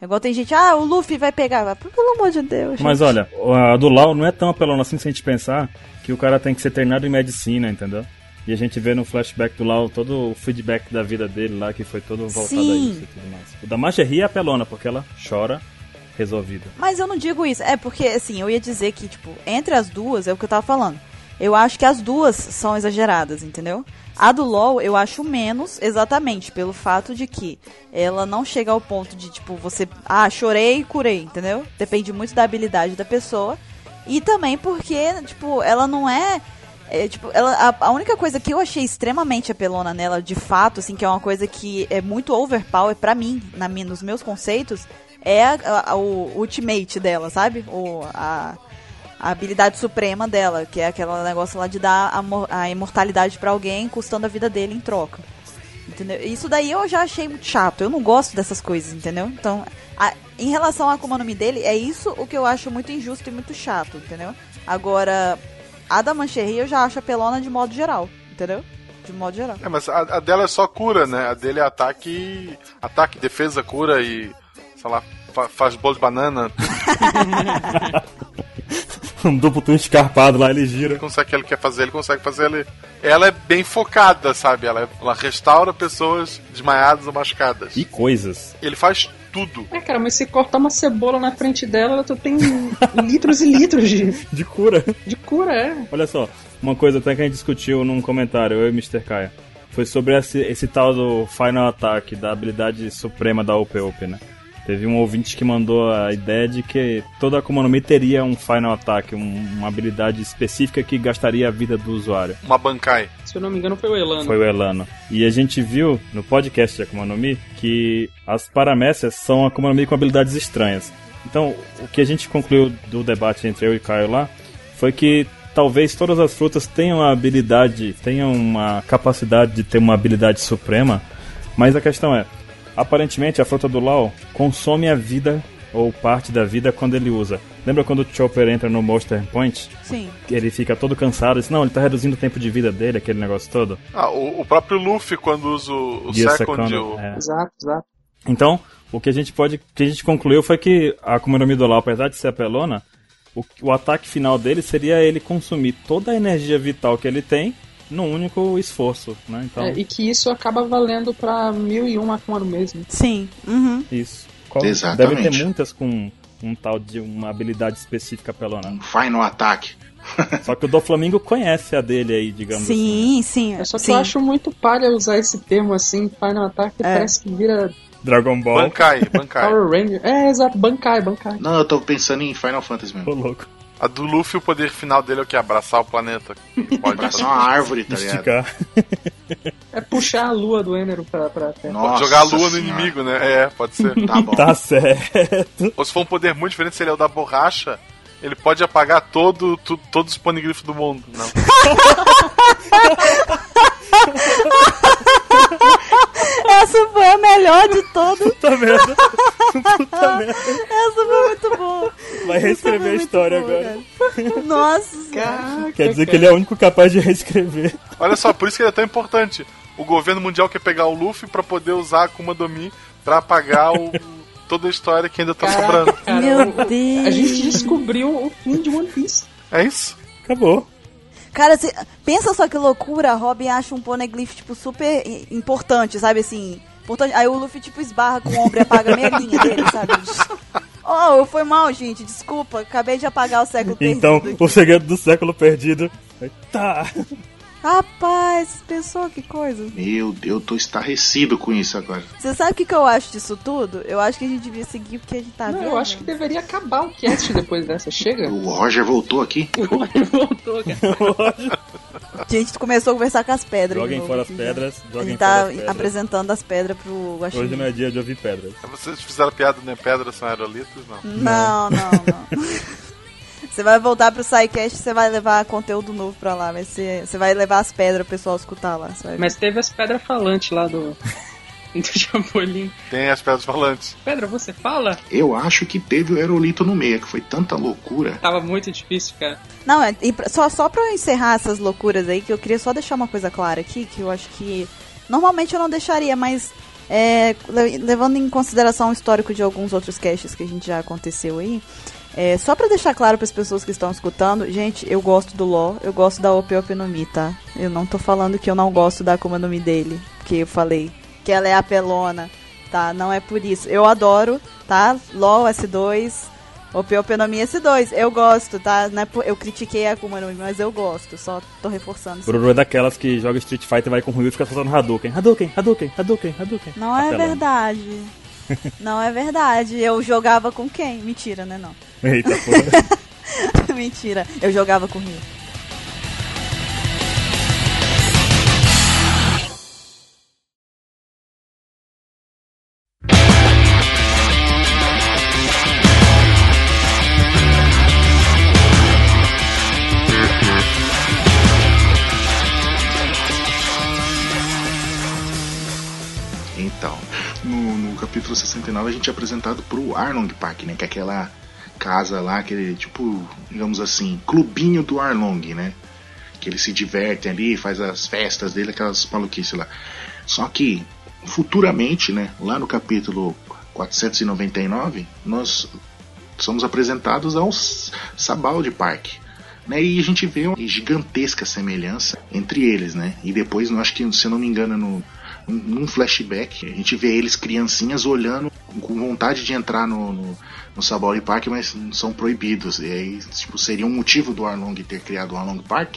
[SPEAKER 3] Igual tem gente, ah, o Luffy vai pegar. Pelo amor de Deus.
[SPEAKER 4] Mas
[SPEAKER 3] gente.
[SPEAKER 4] olha, a do Lau não é tão apelona assim se a gente pensar que o cara tem que ser treinado em medicina, entendeu? E a gente vê no flashback do Lau todo o feedback da vida dele lá, que foi todo voltado
[SPEAKER 3] Sim.
[SPEAKER 4] a isso e tudo mais. O da Macherry é apelona, porque ela chora resolvida.
[SPEAKER 3] Mas eu não digo isso. É porque, assim, eu ia dizer que, tipo, entre as duas, é o que eu tava falando. Eu acho que as duas são exageradas, entendeu? A do LoL eu acho menos, exatamente, pelo fato de que ela não chega ao ponto de, tipo, você. Ah, chorei e curei, entendeu? Depende muito da habilidade da pessoa. E também porque, tipo, ela não é. É, tipo, ela, a, a única coisa que eu achei extremamente apelona nela, de fato, assim, que é uma coisa que é muito overpower pra mim, na, nos meus conceitos, é a- a- o ultimate dela, sabe? O, a, habilidade suprema dela, que é aquele negócio lá de dar a, mo- a imortalidade pra alguém, custando a vida dele em troca. Entendeu? Isso daí eu já achei muito chato. Eu não gosto dessas coisas, entendeu? Então, em relação à Akuma no Mi dele, é isso o que eu acho muito injusto e muito chato, entendeu? Agora, a da Mancherry eu já acho apelona de modo geral, entendeu? De modo geral.
[SPEAKER 1] É, mas a, a dela é só cura, né? A dele é ataque. Ataque, defesa, cura e. sei lá, fa- faz bolo de banana. (laughs)
[SPEAKER 4] Um duplo twin escarpado lá, ele gira.
[SPEAKER 1] Ele consegue o que ele quer fazer, ele consegue fazer ele. Ela é bem focada, sabe? Ela, ela restaura pessoas desmaiadas ou machucadas.
[SPEAKER 4] E coisas.
[SPEAKER 1] Ele faz tudo.
[SPEAKER 2] É, cara, mas se cortar uma cebola na frente dela, tu tem litros e litros de, (laughs)
[SPEAKER 4] De cura.
[SPEAKER 2] de cura, é.
[SPEAKER 4] Olha só, uma coisa até que a gente discutiu num comentário, eu e Mr. Kaia. Foi sobre esse, esse tal do Final Attack, da habilidade suprema da OP, né? Teve um ouvinte que mandou a ideia de que toda Akuma no Mi teria um Final Attack, um- uma habilidade específica que gastaria a vida do usuário.
[SPEAKER 1] Uma Bankai.
[SPEAKER 2] Se eu não me engano, foi o Elano.
[SPEAKER 4] Foi o Elano. E a gente viu no podcast de Akuma no Mi que as paramécias são Akuma no Mi com habilidades estranhas. Então, o que a gente concluiu do debate entre eu e Caio lá foi que talvez todas as frutas tenham a habilidade, tenham uma capacidade de ter uma habilidade suprema, mas a questão é, aparentemente a fruta do Lau consome a vida ou parte da vida quando ele usa. Lembra quando o Chopper entra no Monster Point?
[SPEAKER 3] Sim.
[SPEAKER 4] Que ele fica todo cansado, e diz, não, ele tá reduzindo o tempo de vida dele, aquele negócio todo.
[SPEAKER 1] Ah, o, o próprio Luffy, quando usa o, o Second,
[SPEAKER 4] Second,
[SPEAKER 1] o-
[SPEAKER 4] é.
[SPEAKER 2] Exato, exato.
[SPEAKER 4] Então, o que a gente pode, o que a gente concluiu foi que a Akuma no Mi do Lau, apesar de ser apelona, o, o ataque final dele seria ele consumir toda a energia vital que ele tem num único esforço, né? Então,
[SPEAKER 2] É, e que isso acaba valendo pra mil e uma Akuma no mesmo.
[SPEAKER 3] Sim. Uhum.
[SPEAKER 4] isso. Qual-
[SPEAKER 5] Exatamente.
[SPEAKER 4] Deve ter muitas com um tal de uma habilidade específica apelona.
[SPEAKER 5] Final Attack. (laughs)
[SPEAKER 4] Só que o do Flamengo conhece a dele aí, digamos assim.
[SPEAKER 3] Sim, sim.
[SPEAKER 2] É só que
[SPEAKER 3] sim.
[SPEAKER 2] eu acho muito palha usar esse termo assim, Final Attack, que
[SPEAKER 3] É.
[SPEAKER 2] parece que vira
[SPEAKER 4] Dragon Ball.
[SPEAKER 1] Bankai, Bankai.
[SPEAKER 2] Power Ranger. É, exato, Bankai, Bankai.
[SPEAKER 5] Não, eu tô pensando em Final Fantasy
[SPEAKER 4] Ô,
[SPEAKER 5] mesmo.
[SPEAKER 4] louco.
[SPEAKER 1] A do Luffy, o poder final dele é o que? Abraçar o planeta. (laughs) Pode
[SPEAKER 5] Abraçar uma árvore, tá ligado?
[SPEAKER 4] Esticar. (laughs)
[SPEAKER 2] É puxar a lua do Enero pra, pra terra.
[SPEAKER 5] Nossa
[SPEAKER 1] jogar a lua no
[SPEAKER 5] senhora.
[SPEAKER 1] inimigo, né? É, pode ser.
[SPEAKER 5] Tá bom.
[SPEAKER 4] Tá certo.
[SPEAKER 1] Ou se for um poder muito diferente, se ele é o da borracha, ele pode apagar todo, tu, todos os ponigrifos do mundo. Não. (laughs)
[SPEAKER 3] Essa foi a melhor de todas.
[SPEAKER 4] Puta merda. Puta merda.
[SPEAKER 3] Essa foi muito boa.
[SPEAKER 4] Vai reescrever a história
[SPEAKER 3] boa,
[SPEAKER 4] agora.
[SPEAKER 3] cara. Nossa.
[SPEAKER 2] Caraca,
[SPEAKER 4] Quer dizer que ele é o único capaz de reescrever.
[SPEAKER 1] Olha só, por isso que ele é tão importante. O governo mundial quer pegar o Luffy pra poder usar a Akuma do Mi pra apagar o, toda a história que ainda tá
[SPEAKER 2] Caraca,
[SPEAKER 1] sobrando.
[SPEAKER 2] cara,
[SPEAKER 3] Meu
[SPEAKER 2] o-
[SPEAKER 3] Deus.
[SPEAKER 2] A gente descobriu o fim de One Piece.
[SPEAKER 1] É isso?
[SPEAKER 4] Acabou.
[SPEAKER 3] Cara, cê- pensa só que loucura. A Robin acha um poneglyph, tipo, super importante, sabe assim? Importante. Aí o Luffy, tipo, esbarra com o ombro e apaga a meia linha (laughs) dele, sabe? Oh, foi mal, gente. Desculpa. Acabei de apagar o século
[SPEAKER 4] Então,
[SPEAKER 3] perdido.
[SPEAKER 4] o segredo do século perdido. Tá.
[SPEAKER 3] Rapaz, pensou que coisa.
[SPEAKER 5] Meu Deus, eu tô estarrecido com isso agora.
[SPEAKER 3] Você sabe o que, que eu acho disso tudo? Eu acho que a gente devia seguir porque a gente tá
[SPEAKER 2] Não,
[SPEAKER 3] vendo.
[SPEAKER 2] eu acho que deveria acabar o cast depois dessa. Chega.
[SPEAKER 5] O Roger voltou aqui. (laughs)
[SPEAKER 2] Voltou, cara. (laughs)
[SPEAKER 3] A gente começou a conversar com as pedras.
[SPEAKER 4] Joguem
[SPEAKER 3] novo
[SPEAKER 4] fora as
[SPEAKER 3] já.
[SPEAKER 4] pedras.
[SPEAKER 3] A
[SPEAKER 4] Joguem
[SPEAKER 3] gente tá
[SPEAKER 4] as pedras.
[SPEAKER 3] apresentando as pedras pro Guaxinim.
[SPEAKER 4] Hoje não é dia de ouvir pedras.
[SPEAKER 1] Vocês fizeram piada, né? Pedras são aerolitos? Não.
[SPEAKER 3] Não, não, não. (laughs) Você vai voltar pro SciCast e você vai levar conteúdo novo pra lá. Vai ser, você vai levar as pedras pro pessoal escutar lá. você.
[SPEAKER 2] Mas teve as pedras falantes lá do. (laughs) Do Chapolin.
[SPEAKER 1] Tem as pedras falantes.
[SPEAKER 2] Pedra, você fala?
[SPEAKER 5] Eu acho que teve o Aerolito no meio, que foi tanta loucura.
[SPEAKER 2] Tava muito difícil, cara.
[SPEAKER 3] Não, é, e só, só pra eu encerrar essas loucuras aí, que eu queria só deixar uma coisa clara aqui, que eu acho que. Normalmente eu não deixaria, mas. é, le- levando em consideração o histórico de alguns outros caches que a gente já aconteceu aí. É, só pra deixar claro pras pessoas que estão escutando, gente, eu gosto do Ló, eu gosto da Ope Ope no Mi, tá? Eu não tô falando que eu não gosto da Akuma no Mi dele, porque eu falei que ela é apelona, tá? Não é por isso. Eu adoro, tá? LOL S2, Ope Ope no Mi S2, eu gosto, tá? Não é por- eu critiquei a Akuma no Mi, mas eu gosto, só tô reforçando isso.
[SPEAKER 4] Bururu é daquelas que joga Street Fighter, vai com o Ryu e fica soltando Hadouken. Hadouken, Hadouken, Hadouken, Hadouken.
[SPEAKER 3] Não é
[SPEAKER 4] Apelão.
[SPEAKER 3] verdade. (laughs) Não é verdade. Eu jogava com quem? Mentira, né não?
[SPEAKER 4] Eita (laughs) porra.
[SPEAKER 3] Mentira. Eu jogava com o Rio.
[SPEAKER 5] Capítulo 69 a gente é apresentado pro Arlong Park, né? Que é aquela casa lá, aquele tipo, digamos assim, clubinho do Arlong, né? Que eles se divertem ali, faz as festas dele, aquelas maluquices lá. Só que, futuramente, né? Lá no capítulo 499, nós somos apresentados ao Sabaldi Park. Né, e a gente vê uma gigantesca semelhança entre eles, né? E depois, acho que, se eu não me engano, no, num flashback, a gente vê eles criancinhas olhando com vontade de entrar no, no, no Sabaldi Park, mas são proibidos. E aí, tipo, seria um motivo do Arlong ter criado o Arlong Park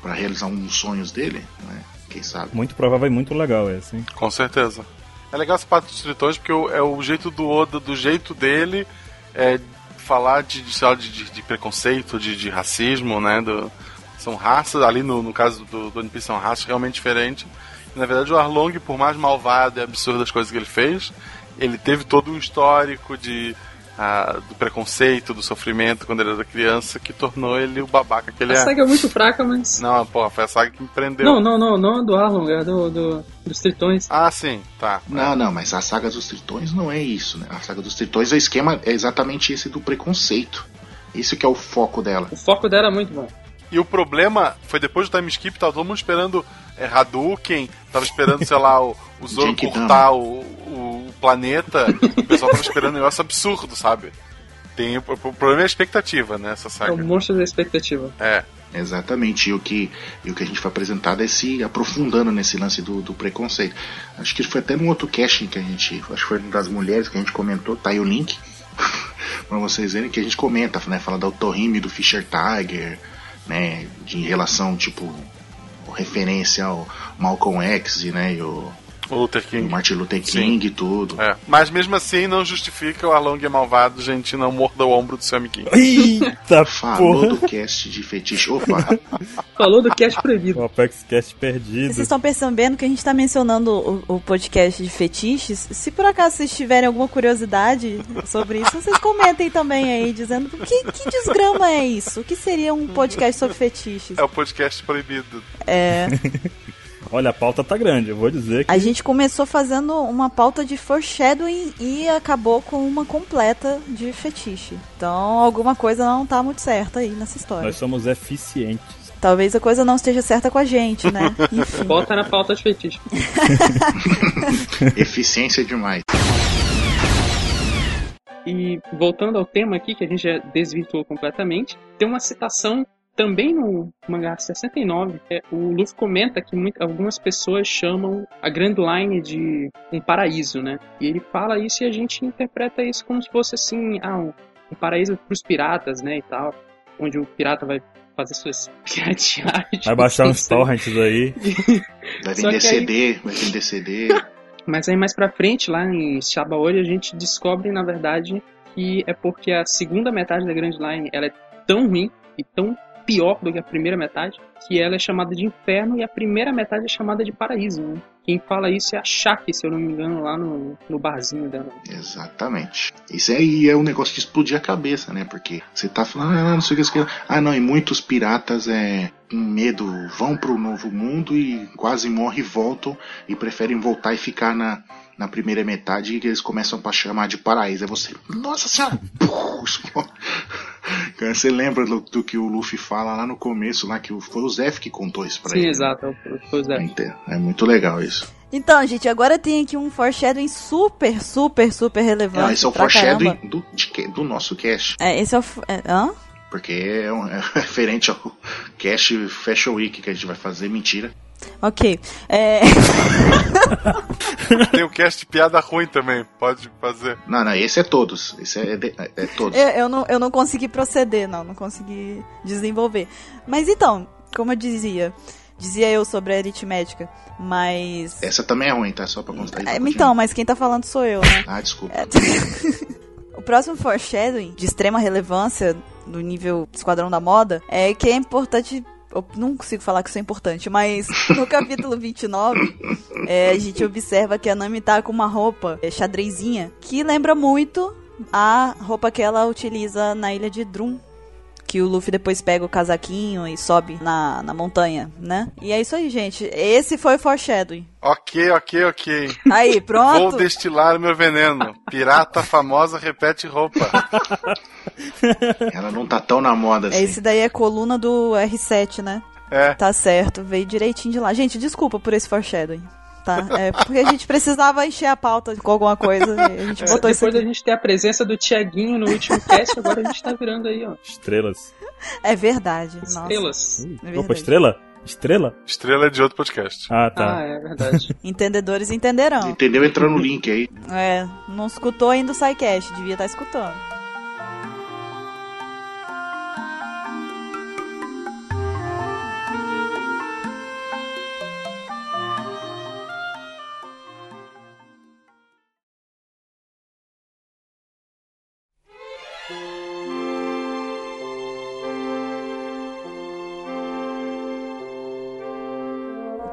[SPEAKER 5] para realizar um dos sonhos dele, né? Quem sabe?
[SPEAKER 4] Muito provável e muito legal esse, hein?
[SPEAKER 1] Com certeza. É legal essa parte dos tritões porque o- é o jeito do Oda, do jeito dele, é falar de, de, de, preconceito, de, de racismo, né? Do, são raças, ali no, no caso do, do One Piece são raças realmente diferentes. Na verdade, o Arlong, por mais malvado e absurdo as coisas que ele fez, ele teve todo um histórico de ah, do preconceito, do sofrimento quando ele era criança, que tornou ele o babaca que ele
[SPEAKER 2] A
[SPEAKER 1] é.
[SPEAKER 2] saga é muito fraca, mas.
[SPEAKER 1] Não, porra, foi a saga que me prendeu.
[SPEAKER 2] Não, não, não, não do Arlong, é do, do, dos Tritões.
[SPEAKER 1] Ah, sim, tá.
[SPEAKER 5] Não, não, mas a saga dos Tritões não é isso, né? A saga dos Tritões, o esquema é exatamente esse do preconceito. Esse que é o foco dela.
[SPEAKER 2] O foco dela é muito bom.
[SPEAKER 1] E o problema foi depois do time skip, tava todo mundo esperando é, Hadouken, tava esperando, sei lá, o, o Zoro cortar o, o planeta, o pessoal tava esperando um negócio absurdo, sabe? Tem, o, o problema é a expectativa, né, essa
[SPEAKER 2] É
[SPEAKER 1] saga.
[SPEAKER 2] o monstro da expectativa.
[SPEAKER 1] É,
[SPEAKER 5] Exatamente, e o que, e o que a gente foi apresentado é se aprofundando nesse lance do, do preconceito. Acho que foi até num outro casting que a gente, acho que foi das mulheres que a gente comentou, tá aí o link (laughs) pra vocês verem que a gente comenta, né? Fala da Otohime, do Fischer Tiger, né? Em relação, tipo, referência ao Malcolm X, né? E o
[SPEAKER 1] Luther
[SPEAKER 5] e o
[SPEAKER 1] King.
[SPEAKER 5] Martin Luther King e tudo.
[SPEAKER 1] É. Mas mesmo assim não justifica o Arlong é malvado, gente, não morda o ombro do seu amiguinho.
[SPEAKER 4] Eita
[SPEAKER 5] Falou
[SPEAKER 4] porra!
[SPEAKER 5] do cast de fetiche. Opa! (laughs)
[SPEAKER 2] Falou do cast proibido.
[SPEAKER 4] O Apex Cast perdido.
[SPEAKER 3] Vocês estão percebendo que a gente tá mencionando o, o podcast de fetiches? Se por acaso vocês tiverem alguma curiosidade sobre isso, vocês comentem também aí, dizendo que, que desgrama é isso? O que seria um podcast sobre fetiches?
[SPEAKER 1] É o podcast proibido.
[SPEAKER 3] É, (laughs)
[SPEAKER 4] Olha, a pauta tá grande, eu vou dizer que.
[SPEAKER 3] a gente começou fazendo uma pauta de foreshadowing e acabou com uma completa de fetiche. Então alguma coisa não tá muito certa aí nessa história.
[SPEAKER 4] Nós somos eficientes.
[SPEAKER 3] Talvez a coisa não esteja certa com a gente, né? (laughs) Enfim.
[SPEAKER 2] Bota na pauta de fetiche. (laughs)
[SPEAKER 5] Eficiência demais.
[SPEAKER 2] E voltando ao tema aqui, que a gente já desvirtuou completamente, tem uma citação também no mangá 69. É, o Luffy comenta que muito- algumas pessoas chamam a Grand Line de um paraíso, né? E ele fala isso e a gente interpreta isso como se fosse assim, ah, um, um paraíso pros piratas, né? E tal. Onde o pirata vai fazer suas (laughs) pirateagens.
[SPEAKER 4] Vai baixar uns torrents aí. (laughs)
[SPEAKER 5] Vai vender
[SPEAKER 2] que aí-
[SPEAKER 5] CD, vai vender CD.
[SPEAKER 2] Mas aí mais pra frente, lá em Shabaori, a gente descobre, na verdade, que é porque a segunda metade da Grand Line ela é tão ruim e tão pior do que a primeira metade, que ela é chamada de inferno e a primeira metade é chamada de paraíso, né? Quem fala isso é a Shaq, se eu não me engano, lá no, no barzinho dela.
[SPEAKER 5] Exatamente. Isso aí é um negócio de explodir a cabeça, né? Porque você tá falando, ah, não sei o que, isso aqui. Ah, não, e muitos piratas é com medo vão pro novo mundo e quase morrem e voltam e preferem voltar e ficar na, na primeira metade que eles começam a chamar de paraíso. É você, nossa senhora! (laughs) Você lembra do, do, que o Luffy fala lá no começo, lá que foi o Zef que contou isso pra
[SPEAKER 2] Sim,
[SPEAKER 5] ele.
[SPEAKER 2] Sim, exato, foi o Zef.
[SPEAKER 5] É muito legal isso.
[SPEAKER 3] Então, gente, agora tem aqui um foreshadowing super, super, super relevante.
[SPEAKER 5] Ah, esse é o foreshadowing do, de, do nosso cast.
[SPEAKER 3] É, esse é o. É, hã?
[SPEAKER 5] Porque é, um, (laughs) é referente ao cast Fashion Week que a gente vai fazer, mentira.
[SPEAKER 3] Ok. É... (laughs)
[SPEAKER 1] Tem o cast piada ruim também, pode fazer.
[SPEAKER 5] Não, não, esse é todos. Esse é, é, é todos.
[SPEAKER 3] Eu, eu, não, eu não consegui proceder, não, não consegui desenvolver. Mas então, como eu dizia, dizia eu sobre a aritmética, mas.
[SPEAKER 5] Essa também é ruim, tá? Só pra constar.
[SPEAKER 3] É, então, mas quem tá falando sou eu, né?
[SPEAKER 5] Ah, desculpa.
[SPEAKER 3] É... (laughs) o próximo foreshadowing de extrema relevância no nível Esquadrão da Moda é que é importante eu não consigo falar que isso é importante, mas (laughs) no capítulo 29, é, a gente observa que a Nami tá com uma roupa é, xadrezinha que lembra muito a roupa que ela utiliza na ilha de Drum. Que o Luffy depois pega o casaquinho e sobe na, na montanha, né? E é isso aí, gente. Esse foi o foreshadowing.
[SPEAKER 1] Ok, ok, ok.
[SPEAKER 3] Aí, pronto.
[SPEAKER 1] Vou destilar o meu veneno. Pirata famosa repete roupa. (laughs)
[SPEAKER 5] Ela não tá tão na moda assim.
[SPEAKER 3] Esse daí é coluna do R7, né?
[SPEAKER 1] É.
[SPEAKER 3] Tá certo, veio direitinho de lá. Gente, desculpa por esse foreshadowing. Tá, é porque a gente precisava encher a pauta com alguma coisa a gente botou
[SPEAKER 2] é, Depois da gente ter a presença do Tiaguinho no último cast, agora a gente tá virando aí, ó.
[SPEAKER 4] Estrelas.
[SPEAKER 3] É verdade.
[SPEAKER 2] Estrelas.
[SPEAKER 4] Nossa. É verdade. Opa, estrela? Estrela?
[SPEAKER 1] Estrela é de outro podcast.
[SPEAKER 4] Ah, tá.
[SPEAKER 2] Ah, é verdade. (laughs)
[SPEAKER 3] Entendedores entenderão.
[SPEAKER 5] Entendeu? Entrou no link aí.
[SPEAKER 3] É, não escutou ainda o SciCast, devia estar escutando.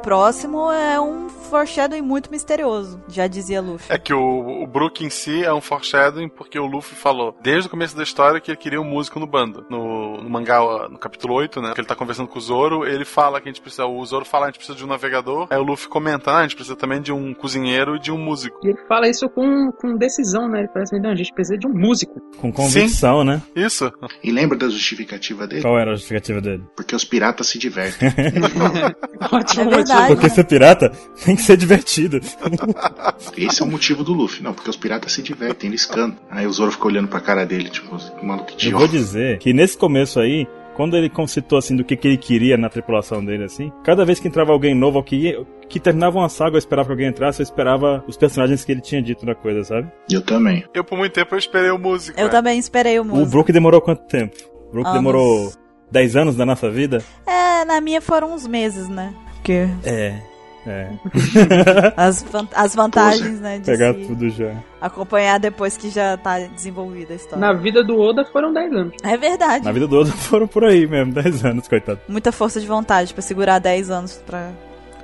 [SPEAKER 3] Próximo é um foreshadowing muito misterioso, já dizia Luffy.
[SPEAKER 1] É que o, o Brook em si é um foreshadowing porque o Luffy falou desde o começo da história que ele queria um músico no bando. No, no mangá, no capítulo 8, né, que ele tá conversando com o Zoro, ele fala que a gente precisa, o Zoro fala que a gente precisa de um navegador, aí o Luffy comenta, ah, a gente precisa também de um cozinheiro e de um músico.
[SPEAKER 2] E ele fala isso com, com decisão, né, ele parece, não, a gente precisa de um músico.
[SPEAKER 4] Com convicção,
[SPEAKER 1] Sim.
[SPEAKER 4] né?
[SPEAKER 1] Isso.
[SPEAKER 5] E lembra da justificativa dele?
[SPEAKER 4] Qual era a justificativa dele?
[SPEAKER 5] Porque os piratas se divertem. (laughs) (laughs)
[SPEAKER 3] é verdade.
[SPEAKER 4] Porque ser pirata (laughs) tem que ser divertido. (laughs)
[SPEAKER 5] Esse é o motivo do Luffy. Não, porque os piratas se divertem, eles cantam. Aí o Zoro fica olhando pra cara dele, tipo, mano, que idiota.
[SPEAKER 4] Eu vou dizer que nesse começo aí, quando ele concitou assim do que, que ele queria na tripulação dele, assim, cada vez que entrava alguém novo, que, ia, que terminava uma saga, eu esperava que alguém entrasse, eu esperava os personagens que ele tinha dito na coisa, sabe?
[SPEAKER 5] Eu também.
[SPEAKER 1] Eu por muito tempo eu esperei o músico.
[SPEAKER 3] Eu
[SPEAKER 1] né?
[SPEAKER 3] também esperei o músico.
[SPEAKER 4] O Brook demorou quanto tempo? O Brook
[SPEAKER 3] Anos.
[SPEAKER 4] demorou 10 anos da nossa vida?
[SPEAKER 3] É, na minha foram uns meses, né? Porque
[SPEAKER 4] É. É. (laughs)
[SPEAKER 3] as, van as vantagens, né, de
[SPEAKER 4] Pegar
[SPEAKER 3] se
[SPEAKER 4] tudo já.
[SPEAKER 3] acompanhar depois que já tá desenvolvida a história.
[SPEAKER 2] Na vida do Oda foram 10 anos.
[SPEAKER 3] É verdade.
[SPEAKER 4] Na vida do outro foram por aí mesmo, 10 anos, coitado.
[SPEAKER 3] Muita força de vontade pra segurar 10 anos pra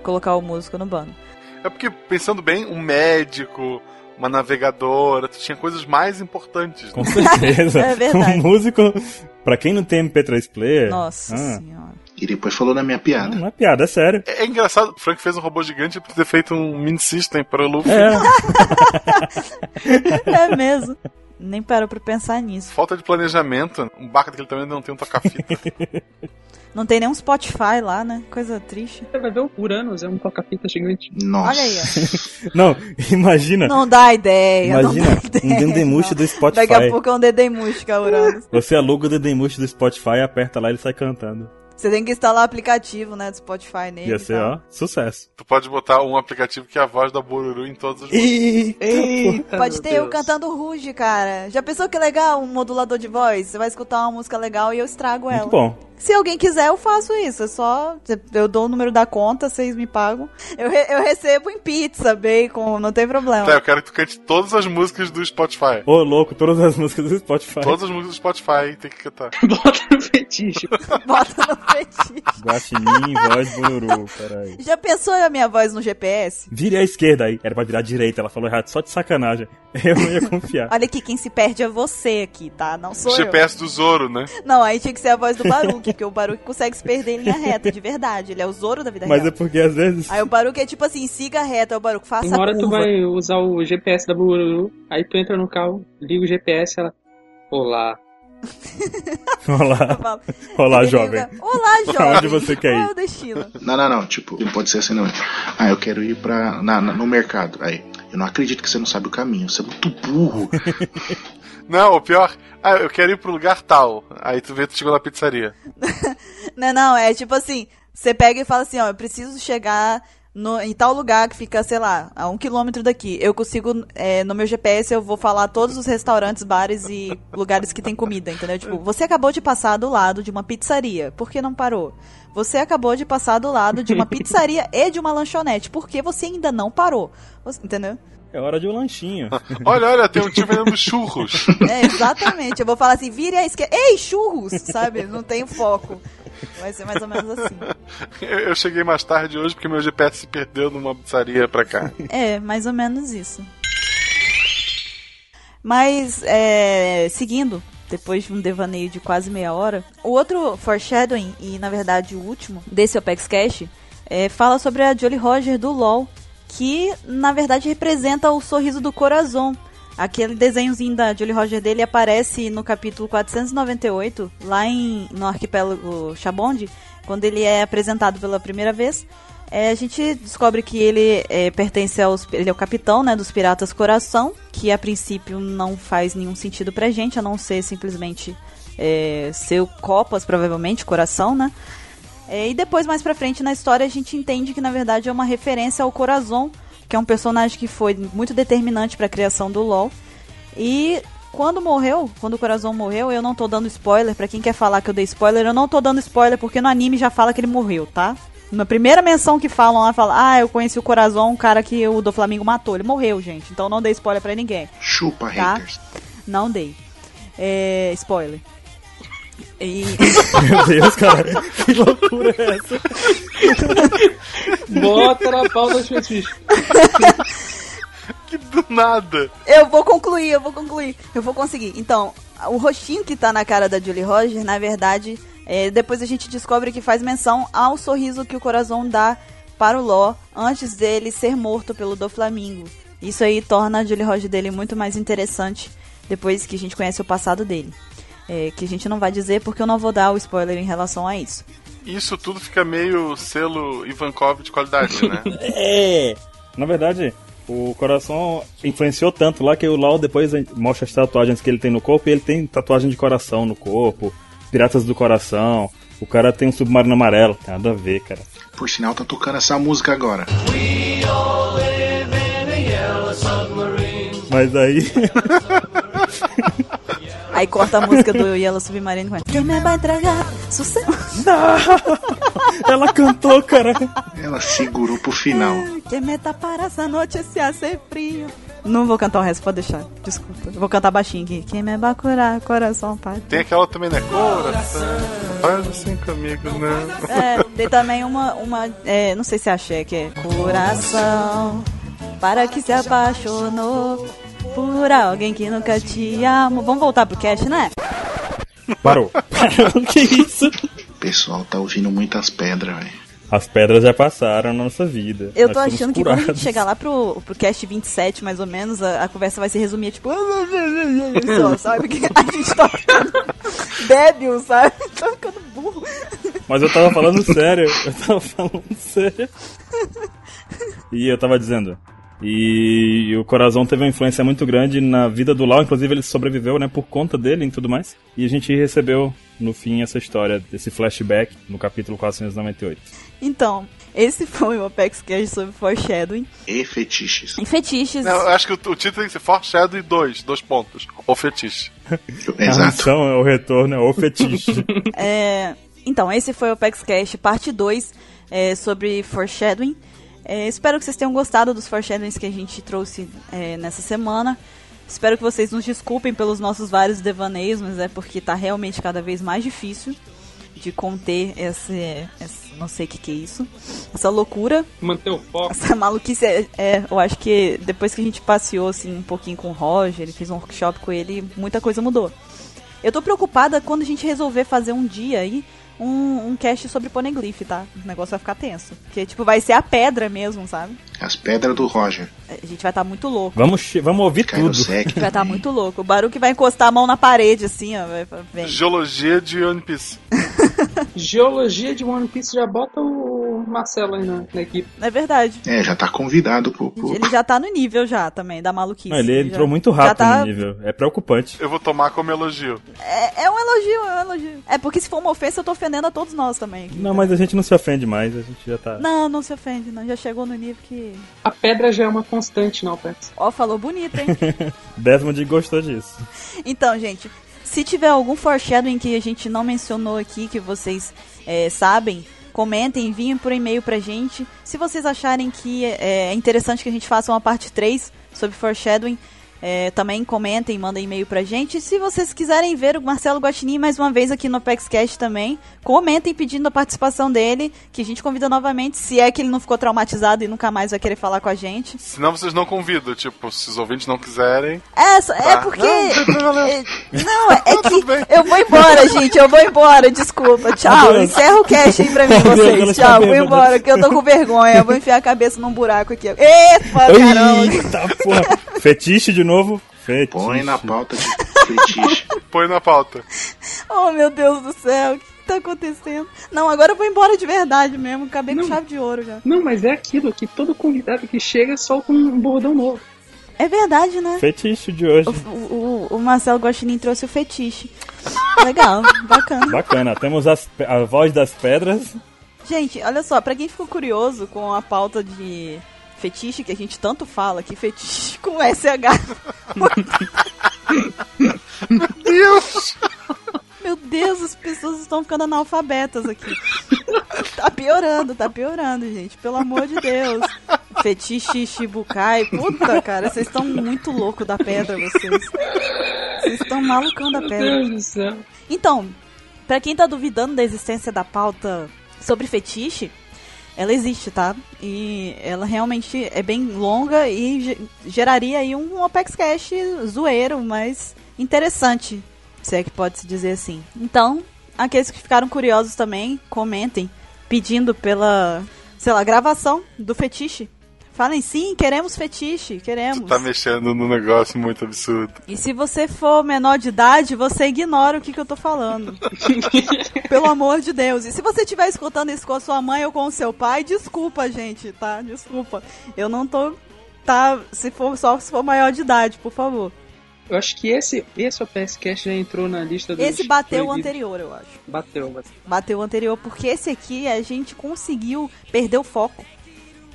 [SPEAKER 3] colocar o músico no bando.
[SPEAKER 1] É porque, pensando bem, um médico, uma navegadora, tu tinha coisas mais importantes.
[SPEAKER 4] Com certeza. (laughs)
[SPEAKER 3] É verdade.
[SPEAKER 4] Um músico, pra quem não tem MP3 player.
[SPEAKER 3] Nossa
[SPEAKER 4] ah,
[SPEAKER 3] senhora.
[SPEAKER 5] E depois falou na minha piada.
[SPEAKER 4] Não, não é piada, é sério.
[SPEAKER 1] É, é engraçado, o Frank fez um robô gigante pra ter feito um mini system para o Luffy.
[SPEAKER 4] É. (laughs)
[SPEAKER 3] É mesmo. Nem parou pra pensar nisso.
[SPEAKER 1] Falta de planejamento, um barco daquele também não tem um toca-fita. (laughs)
[SPEAKER 3] Não tem nenhum Spotify lá, né? Coisa triste.
[SPEAKER 2] Você vai ver o Uranus, é um toca-fita gigante.
[SPEAKER 5] Nossa.
[SPEAKER 3] Olha aí, ó. (laughs)
[SPEAKER 4] Não, imagina.
[SPEAKER 3] Não dá ideia.
[SPEAKER 4] imagina
[SPEAKER 3] não dá
[SPEAKER 4] um
[SPEAKER 3] ideia,
[SPEAKER 4] Dendemush
[SPEAKER 3] não.
[SPEAKER 4] do Spotify.
[SPEAKER 3] Daqui a pouco é um Dedemush, Uranus.
[SPEAKER 4] Você aluga o Dendemush do Spotify, aperta lá e ele sai cantando.
[SPEAKER 3] Você tem que instalar o aplicativo, né, do Spotify nele.
[SPEAKER 4] Ia
[SPEAKER 3] e
[SPEAKER 4] ser, ó, sucesso.
[SPEAKER 1] tu pode botar um aplicativo que é a voz da Bururu em todos os
[SPEAKER 4] Eita,
[SPEAKER 2] Eita,
[SPEAKER 3] Pode ter eu
[SPEAKER 2] Deus.
[SPEAKER 3] cantando Ruge, cara. Já pensou que legal um modulador de voz? Você vai escutar uma música legal e eu estrago ela.
[SPEAKER 4] Muito bom.
[SPEAKER 3] Se alguém quiser, eu faço isso. É só. Eu dou o número da conta, vocês me pagam. Eu, re- eu recebo em pizza, bacon, não tem problema.
[SPEAKER 1] Tá, eu quero que tu cante todas as músicas do Spotify.
[SPEAKER 4] Ô, louco, todas as músicas do Spotify.
[SPEAKER 1] Todas as músicas do Spotify tem que cantar. (laughs)
[SPEAKER 2] Bota no fetiche. (laughs)
[SPEAKER 3] Bota no fetiche.
[SPEAKER 4] Guaxinim, voz bururu, peraí.
[SPEAKER 3] Já pensou a minha voz no GPS?
[SPEAKER 4] Vire à esquerda aí. Era pra virar à direita, ela falou errado, só de sacanagem. (laughs) Eu não ia confiar.
[SPEAKER 3] Olha aqui, quem se perde é você aqui, tá? Não sou eu.
[SPEAKER 1] GPS do Zoro, né?
[SPEAKER 3] Não, aí tinha que ser a voz do Baruque, porque o Baruque consegue se perder em linha reta, de verdade. Ele é o Zoro da vida
[SPEAKER 4] Mas
[SPEAKER 3] real.
[SPEAKER 4] é porque às vezes.
[SPEAKER 3] Aí o Baruque é tipo assim, siga a reta, o Baruque faça
[SPEAKER 2] Uma hora
[SPEAKER 3] a
[SPEAKER 2] tu
[SPEAKER 3] curva.
[SPEAKER 2] vai usar o GPS da Bururu, aí tu entra no carro, liga o GPS, ela. Olá. (laughs)
[SPEAKER 4] Olá, (laughs) olá, jovem.
[SPEAKER 3] liga, Olá, (laughs)
[SPEAKER 4] Pra
[SPEAKER 3] jovem.
[SPEAKER 4] onde você quer
[SPEAKER 3] Qual
[SPEAKER 4] ir?
[SPEAKER 3] é o destino?
[SPEAKER 5] Não, não, não. Tipo, pode ser assim, não. Ah, eu quero ir pra. Na, na- no mercado. Aí. Eu não acredito que você não sabe o caminho. Você é muito burro.
[SPEAKER 1] Não, o pior. Ah, eu quero ir pro lugar tal. Aí tu vê, tu chegou na pizzaria. (laughs)
[SPEAKER 3] Não, não, é tipo assim, você pega e fala assim, ó, eu preciso chegar no, em tal lugar que fica, sei lá, a um quilômetro daqui. Eu consigo, é, no meu GPS, eu vou falar todos os restaurantes, bares e lugares que tem comida, entendeu? Tipo, você acabou de passar do lado de uma pizzaria, por que não parou? Você acabou de passar do lado de uma pizzaria e de uma lanchonete, por que você ainda não parou? Você- entendeu?
[SPEAKER 4] É hora de um lanchinho. (laughs)
[SPEAKER 1] Olha, olha, tem um tio vendendo churros. (laughs)
[SPEAKER 3] É, exatamente. Eu vou falar assim, vire à esquerda. Ei, churros! Sabe? Não tem foco. Vai ser mais ou menos assim.
[SPEAKER 1] Eu, eu cheguei mais tarde hoje porque meu GPS se perdeu numa pizzaria pra cá.
[SPEAKER 3] É, mais ou menos isso. Mas, é, seguindo, depois de um devaneio de quase meia hora, o outro foreshadowing, e na verdade o último, desse Opex Cash, é, fala sobre a Jolly Roger do LoL, que na verdade representa o sorriso do coração. Aquele desenhozinho da Jolly Roger dele aparece no capítulo 498, lá em, no arquipélago Chabonde, quando ele é apresentado pela primeira vez. É, a gente descobre que ele é, pertence aos. Ele é o capitão né, dos Piratas Coração, que a princípio não faz nenhum sentido pra gente, a não ser simplesmente é, ser o Copas, provavelmente, coração, né? É, e depois, mais pra frente na história, a gente entende que na verdade é uma referência ao Corazon, que é um personagem que foi muito determinante pra criação do LoL. E quando morreu, quando o Corazon morreu, eu não tô dando spoiler, pra quem quer falar que eu dei spoiler, eu não tô dando spoiler porque no anime já fala que ele morreu, tá? Na primeira menção que falam lá, fala, ah, eu conheci o Corazon, um cara que o do Flamengo matou. Ele morreu, gente. Então não dei spoiler pra ninguém.
[SPEAKER 5] Chupa,
[SPEAKER 3] Tá.
[SPEAKER 5] haters.
[SPEAKER 3] Não dei. É, spoiler. E,
[SPEAKER 4] Meu Deus, cara. Que loucura é essa?
[SPEAKER 2] Bota na pauta dos fetiches.
[SPEAKER 1] Que do nada.
[SPEAKER 3] eu vou concluir, eu vou concluir. Eu vou conseguir. Então, o rostinho que tá na cara da Julie Roger, na verdade, é, depois a gente descobre que faz menção ao sorriso que o coração dá para o Ló antes dele ser morto pelo do Flamingo. Isso aí torna a Julie Roger dele muito mais interessante depois que a gente conhece o passado dele. É, que a gente não vai dizer porque eu não vou dar o spoiler em relação a isso.
[SPEAKER 1] Isso tudo fica meio selo Ivankov de qualidade, né? (laughs)
[SPEAKER 4] É! Na verdade, o coração influenciou tanto lá que o Lau depois mostra as tatuagens que ele tem no corpo e ele tem tatuagem de coração no corpo, Piratas do Coração. O cara tem um submarino amarelo. Tem nada a ver, cara.
[SPEAKER 5] Por sinal, tá tocando essa música agora.
[SPEAKER 4] Mas aí. (laughs)
[SPEAKER 3] Aí corta a música do (laughs) Yellow Submarine com Quem me vai entregar sucesso?
[SPEAKER 4] ela cantou, cara.
[SPEAKER 5] Ela segurou pro final.
[SPEAKER 3] Que meta para essa noite se hace frio. Não vou cantar o resto, pode deixar. Desculpa. Eu vou cantar baixinho aqui. Quem me vai curar, coração, pai.
[SPEAKER 1] Tem aquela também, né? Coração, faz assim comigo, né?
[SPEAKER 3] É, tem também uma, uma é, não sei se achei que é Coração, para que se apaixonou por alguém que nunca te amou. Vamos voltar pro cast, né?
[SPEAKER 4] Parou. (laughs) Parou, que isso?
[SPEAKER 5] O pessoal tá ouvindo muitas pedras, velho.
[SPEAKER 4] As pedras já passaram na nossa vida.
[SPEAKER 3] Eu
[SPEAKER 4] Nós
[SPEAKER 3] tô achando que quando a gente chegar lá pro, pro cast 27, mais ou menos, a, a conversa vai se resumir, tipo... Só, (laughs) sabe? Que a gente tá ficando débil, sabe? (laughs) Tá ficando burro.
[SPEAKER 4] Mas eu tava falando sério. Eu tava falando sério. E eu tava dizendo. E o Corazon teve uma influência muito grande na vida do Lau, inclusive ele sobreviveu, né, por conta dele e tudo mais. E a gente recebeu, no fim, essa história, desse flashback, no capítulo 498.
[SPEAKER 3] Então, esse foi o Apex Cash sobre Foreshadowing.
[SPEAKER 5] E fetiches.
[SPEAKER 3] Em fetiches...
[SPEAKER 1] Não, eu acho que o, o título tem que ser Foreshadow e dois, dois pontos. O fetiche.
[SPEAKER 4] A (laughs)
[SPEAKER 5] Exato.
[SPEAKER 4] missão é o retorno, é o fetiche. (laughs)
[SPEAKER 3] É, Então, esse foi o Apex Cash parte 2 é, sobre foreshadowing. É, espero que vocês tenham gostado dos foreshadowings que a gente trouxe é, nessa semana. Espero que vocês nos desculpem pelos nossos vários devaneios, mas é porque tá realmente cada vez mais difícil de conter esse, esse não sei o que, que é isso, essa loucura,
[SPEAKER 2] Manter o foco.
[SPEAKER 3] essa maluquice. É, é, eu acho que depois que a gente passeou assim um pouquinho com o Roger, ele fez um workshop com ele, muita coisa mudou. Eu tô preocupada quando a gente resolver fazer um dia aí um, um cast sobre Poneglyph, tá? O negócio vai ficar tenso. Porque, tipo, vai ser a pedra mesmo, sabe?
[SPEAKER 5] As pedras do Roger.
[SPEAKER 3] A gente vai estar muito louco.
[SPEAKER 4] Vamos, vamos ouvir
[SPEAKER 5] Cai
[SPEAKER 4] tudo.
[SPEAKER 3] Vai estar muito louco. O Baruque vai encostar a mão na parede, assim, ó. Vem.
[SPEAKER 1] Geologia de One Piece.
[SPEAKER 2] Geologia de One Piece já bota o Marcelo aí na, na equipe.
[SPEAKER 3] É verdade.
[SPEAKER 5] É, já tá convidado pro. pro-
[SPEAKER 3] Ele já tá no nível já também, da maluquice.
[SPEAKER 4] Não, ele
[SPEAKER 3] já-
[SPEAKER 4] entrou muito
[SPEAKER 3] já
[SPEAKER 4] rápido
[SPEAKER 3] tá-
[SPEAKER 4] no nível. É preocupante.
[SPEAKER 1] Eu vou tomar como elogio.
[SPEAKER 3] É, é um elogio, é um elogio. É porque se for uma ofensa, eu tô ofendendo a todos nós também. aqui.
[SPEAKER 4] Não, mas a gente não se ofende mais, a gente já tá.
[SPEAKER 3] Não, não se ofende, não. Já chegou no nível que.
[SPEAKER 2] A pedra já é uma constante, não, Pex.
[SPEAKER 3] Ó, falou bonito, hein? (laughs)
[SPEAKER 4] Desmond gostou disso.
[SPEAKER 3] Então, gente, se tiver algum foreshadowing que a gente não mencionou aqui, que vocês é, sabem, comentem, enviem por e-mail pra gente. Se vocês acharem que é, é interessante que a gente faça uma parte 3 sobre foreshadowing, é, também comentem, mandem e-mail pra gente. E se vocês quiserem ver o Marcelo Guaxinim mais uma vez aqui no ApexCast também, comentem pedindo a participação dele, que a gente convida novamente, se é que ele não ficou traumatizado e nunca mais vai querer falar com a gente.
[SPEAKER 1] Senão vocês não convidam. Tipo, se os ouvintes não quiserem.
[SPEAKER 3] É, é
[SPEAKER 1] Tá.
[SPEAKER 3] porque.
[SPEAKER 1] Não,
[SPEAKER 3] é- Não, é (laughs) é que eu vou embora, gente. Eu vou embora, desculpa. Tchau.
[SPEAKER 4] Adeus.
[SPEAKER 3] Encerra o cast aí pra mim,
[SPEAKER 4] Adeus,
[SPEAKER 3] vocês. Tchau,
[SPEAKER 4] está
[SPEAKER 3] vou embora, que eu tô com vergonha. Eu vou enfiar a cabeça num buraco aqui. Eita, caramba.
[SPEAKER 4] Eita porra! Fetiche de novo? Fetiche.
[SPEAKER 5] Põe na pauta de fetiche. (laughs)
[SPEAKER 1] Põe na pauta.
[SPEAKER 3] Oh, meu Deus do céu. O que tá acontecendo? Não, agora eu vou embora de verdade mesmo. Acabei com chave de ouro já.
[SPEAKER 2] Não, mas é aquilo que todo convidado que chega solta um bordão novo.
[SPEAKER 3] É verdade, né?
[SPEAKER 4] Fetiche de hoje.
[SPEAKER 3] O, o, o Marcelo Guaxinim trouxe o fetiche. Legal, (laughs) bacana.
[SPEAKER 4] Bacana. Temos as a voz das pedras.
[SPEAKER 3] Gente, olha só, pra quem ficou curioso com a pauta de fetiche que a gente tanto fala, que fetiche com SH.
[SPEAKER 1] Deus!
[SPEAKER 3] Meu Deus, as pessoas estão ficando analfabetas aqui. Tá piorando, tá piorando, gente. Pelo amor de Deus. Fetiche Shibukai. Puta, cara, vocês estão muito loucos da pedra, vocês. Vocês estão malucão da
[SPEAKER 2] Meu
[SPEAKER 3] pedra.
[SPEAKER 2] Deus do céu.
[SPEAKER 3] Então, pra quem tá duvidando da existência da pauta sobre fetiche, ela existe, tá? E ela realmente é bem longa e ge- geraria aí um Apex Cash zoeiro, mas interessante, se é que pode se dizer assim. Então, aqueles que ficaram curiosos também, comentem, pedindo pela, sei lá, gravação do fetiche. Falem sim, queremos fetiche, queremos.
[SPEAKER 1] Tá mexendo num negócio muito absurdo.
[SPEAKER 3] E se você for menor de idade, você ignora o que, que eu tô falando. (laughs) Pelo amor de Deus. E se você estiver escutando isso com a sua mãe ou com o seu pai, desculpa, gente, tá? Desculpa. Eu não tô. Tá? Se for só se for maior de idade, por favor.
[SPEAKER 2] Eu acho que esse, esse OPScast já entrou na lista dos
[SPEAKER 3] Esse bateu o
[SPEAKER 2] proibidos.
[SPEAKER 3] anterior, eu acho.
[SPEAKER 2] Bateu, bateu.
[SPEAKER 3] Bateu o anterior, porque esse aqui a gente conseguiu perder o foco.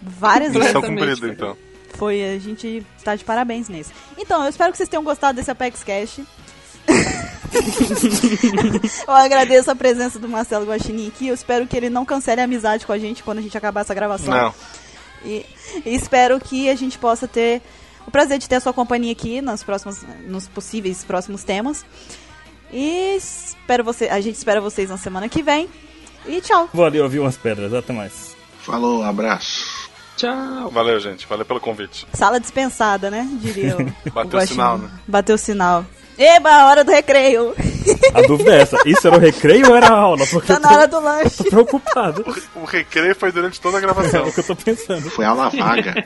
[SPEAKER 3] Várias vezes.
[SPEAKER 1] Missão cumprida, então.
[SPEAKER 3] Foi, a gente tá de parabéns nesse. Então, eu espero que vocês tenham gostado desse Apex Cash. (laughs) eu agradeço a presença do Marcelo Guaxinim aqui. Eu espero que ele não cancele a amizade com a gente quando a gente acabar essa gravação.
[SPEAKER 1] Não.
[SPEAKER 3] E, e espero que a gente possa ter o prazer de ter a sua companhia aqui nos próximos, nos possíveis próximos temas. E espero você, a gente espera vocês na semana que vem. E tchau.
[SPEAKER 4] Vou ali ouvir umas pedras, até mais.
[SPEAKER 5] Falou, abraço.
[SPEAKER 2] Tchau.
[SPEAKER 1] Valeu, gente. Valeu pelo convite.
[SPEAKER 3] Sala dispensada, né? Diria o, (laughs)
[SPEAKER 1] Bateu
[SPEAKER 3] o
[SPEAKER 1] o sinal, né?
[SPEAKER 3] Bateu o sinal. Eba, hora do recreio.
[SPEAKER 4] A dúvida é essa: isso era o recreio ou era a aula? Porque
[SPEAKER 3] Tá
[SPEAKER 4] eu
[SPEAKER 3] na
[SPEAKER 4] tô,
[SPEAKER 3] hora do lanche.
[SPEAKER 4] tô preocupado. (laughs)
[SPEAKER 1] O recreio foi durante toda a
[SPEAKER 4] É
[SPEAKER 1] gravação.
[SPEAKER 4] o que eu tô pensando.
[SPEAKER 5] Foi aula vaga.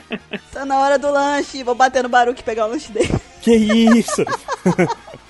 [SPEAKER 3] Tá na hora do lanche. Vou bater no Baruque e pegar o lanche dele.
[SPEAKER 4] Que isso? (laughs)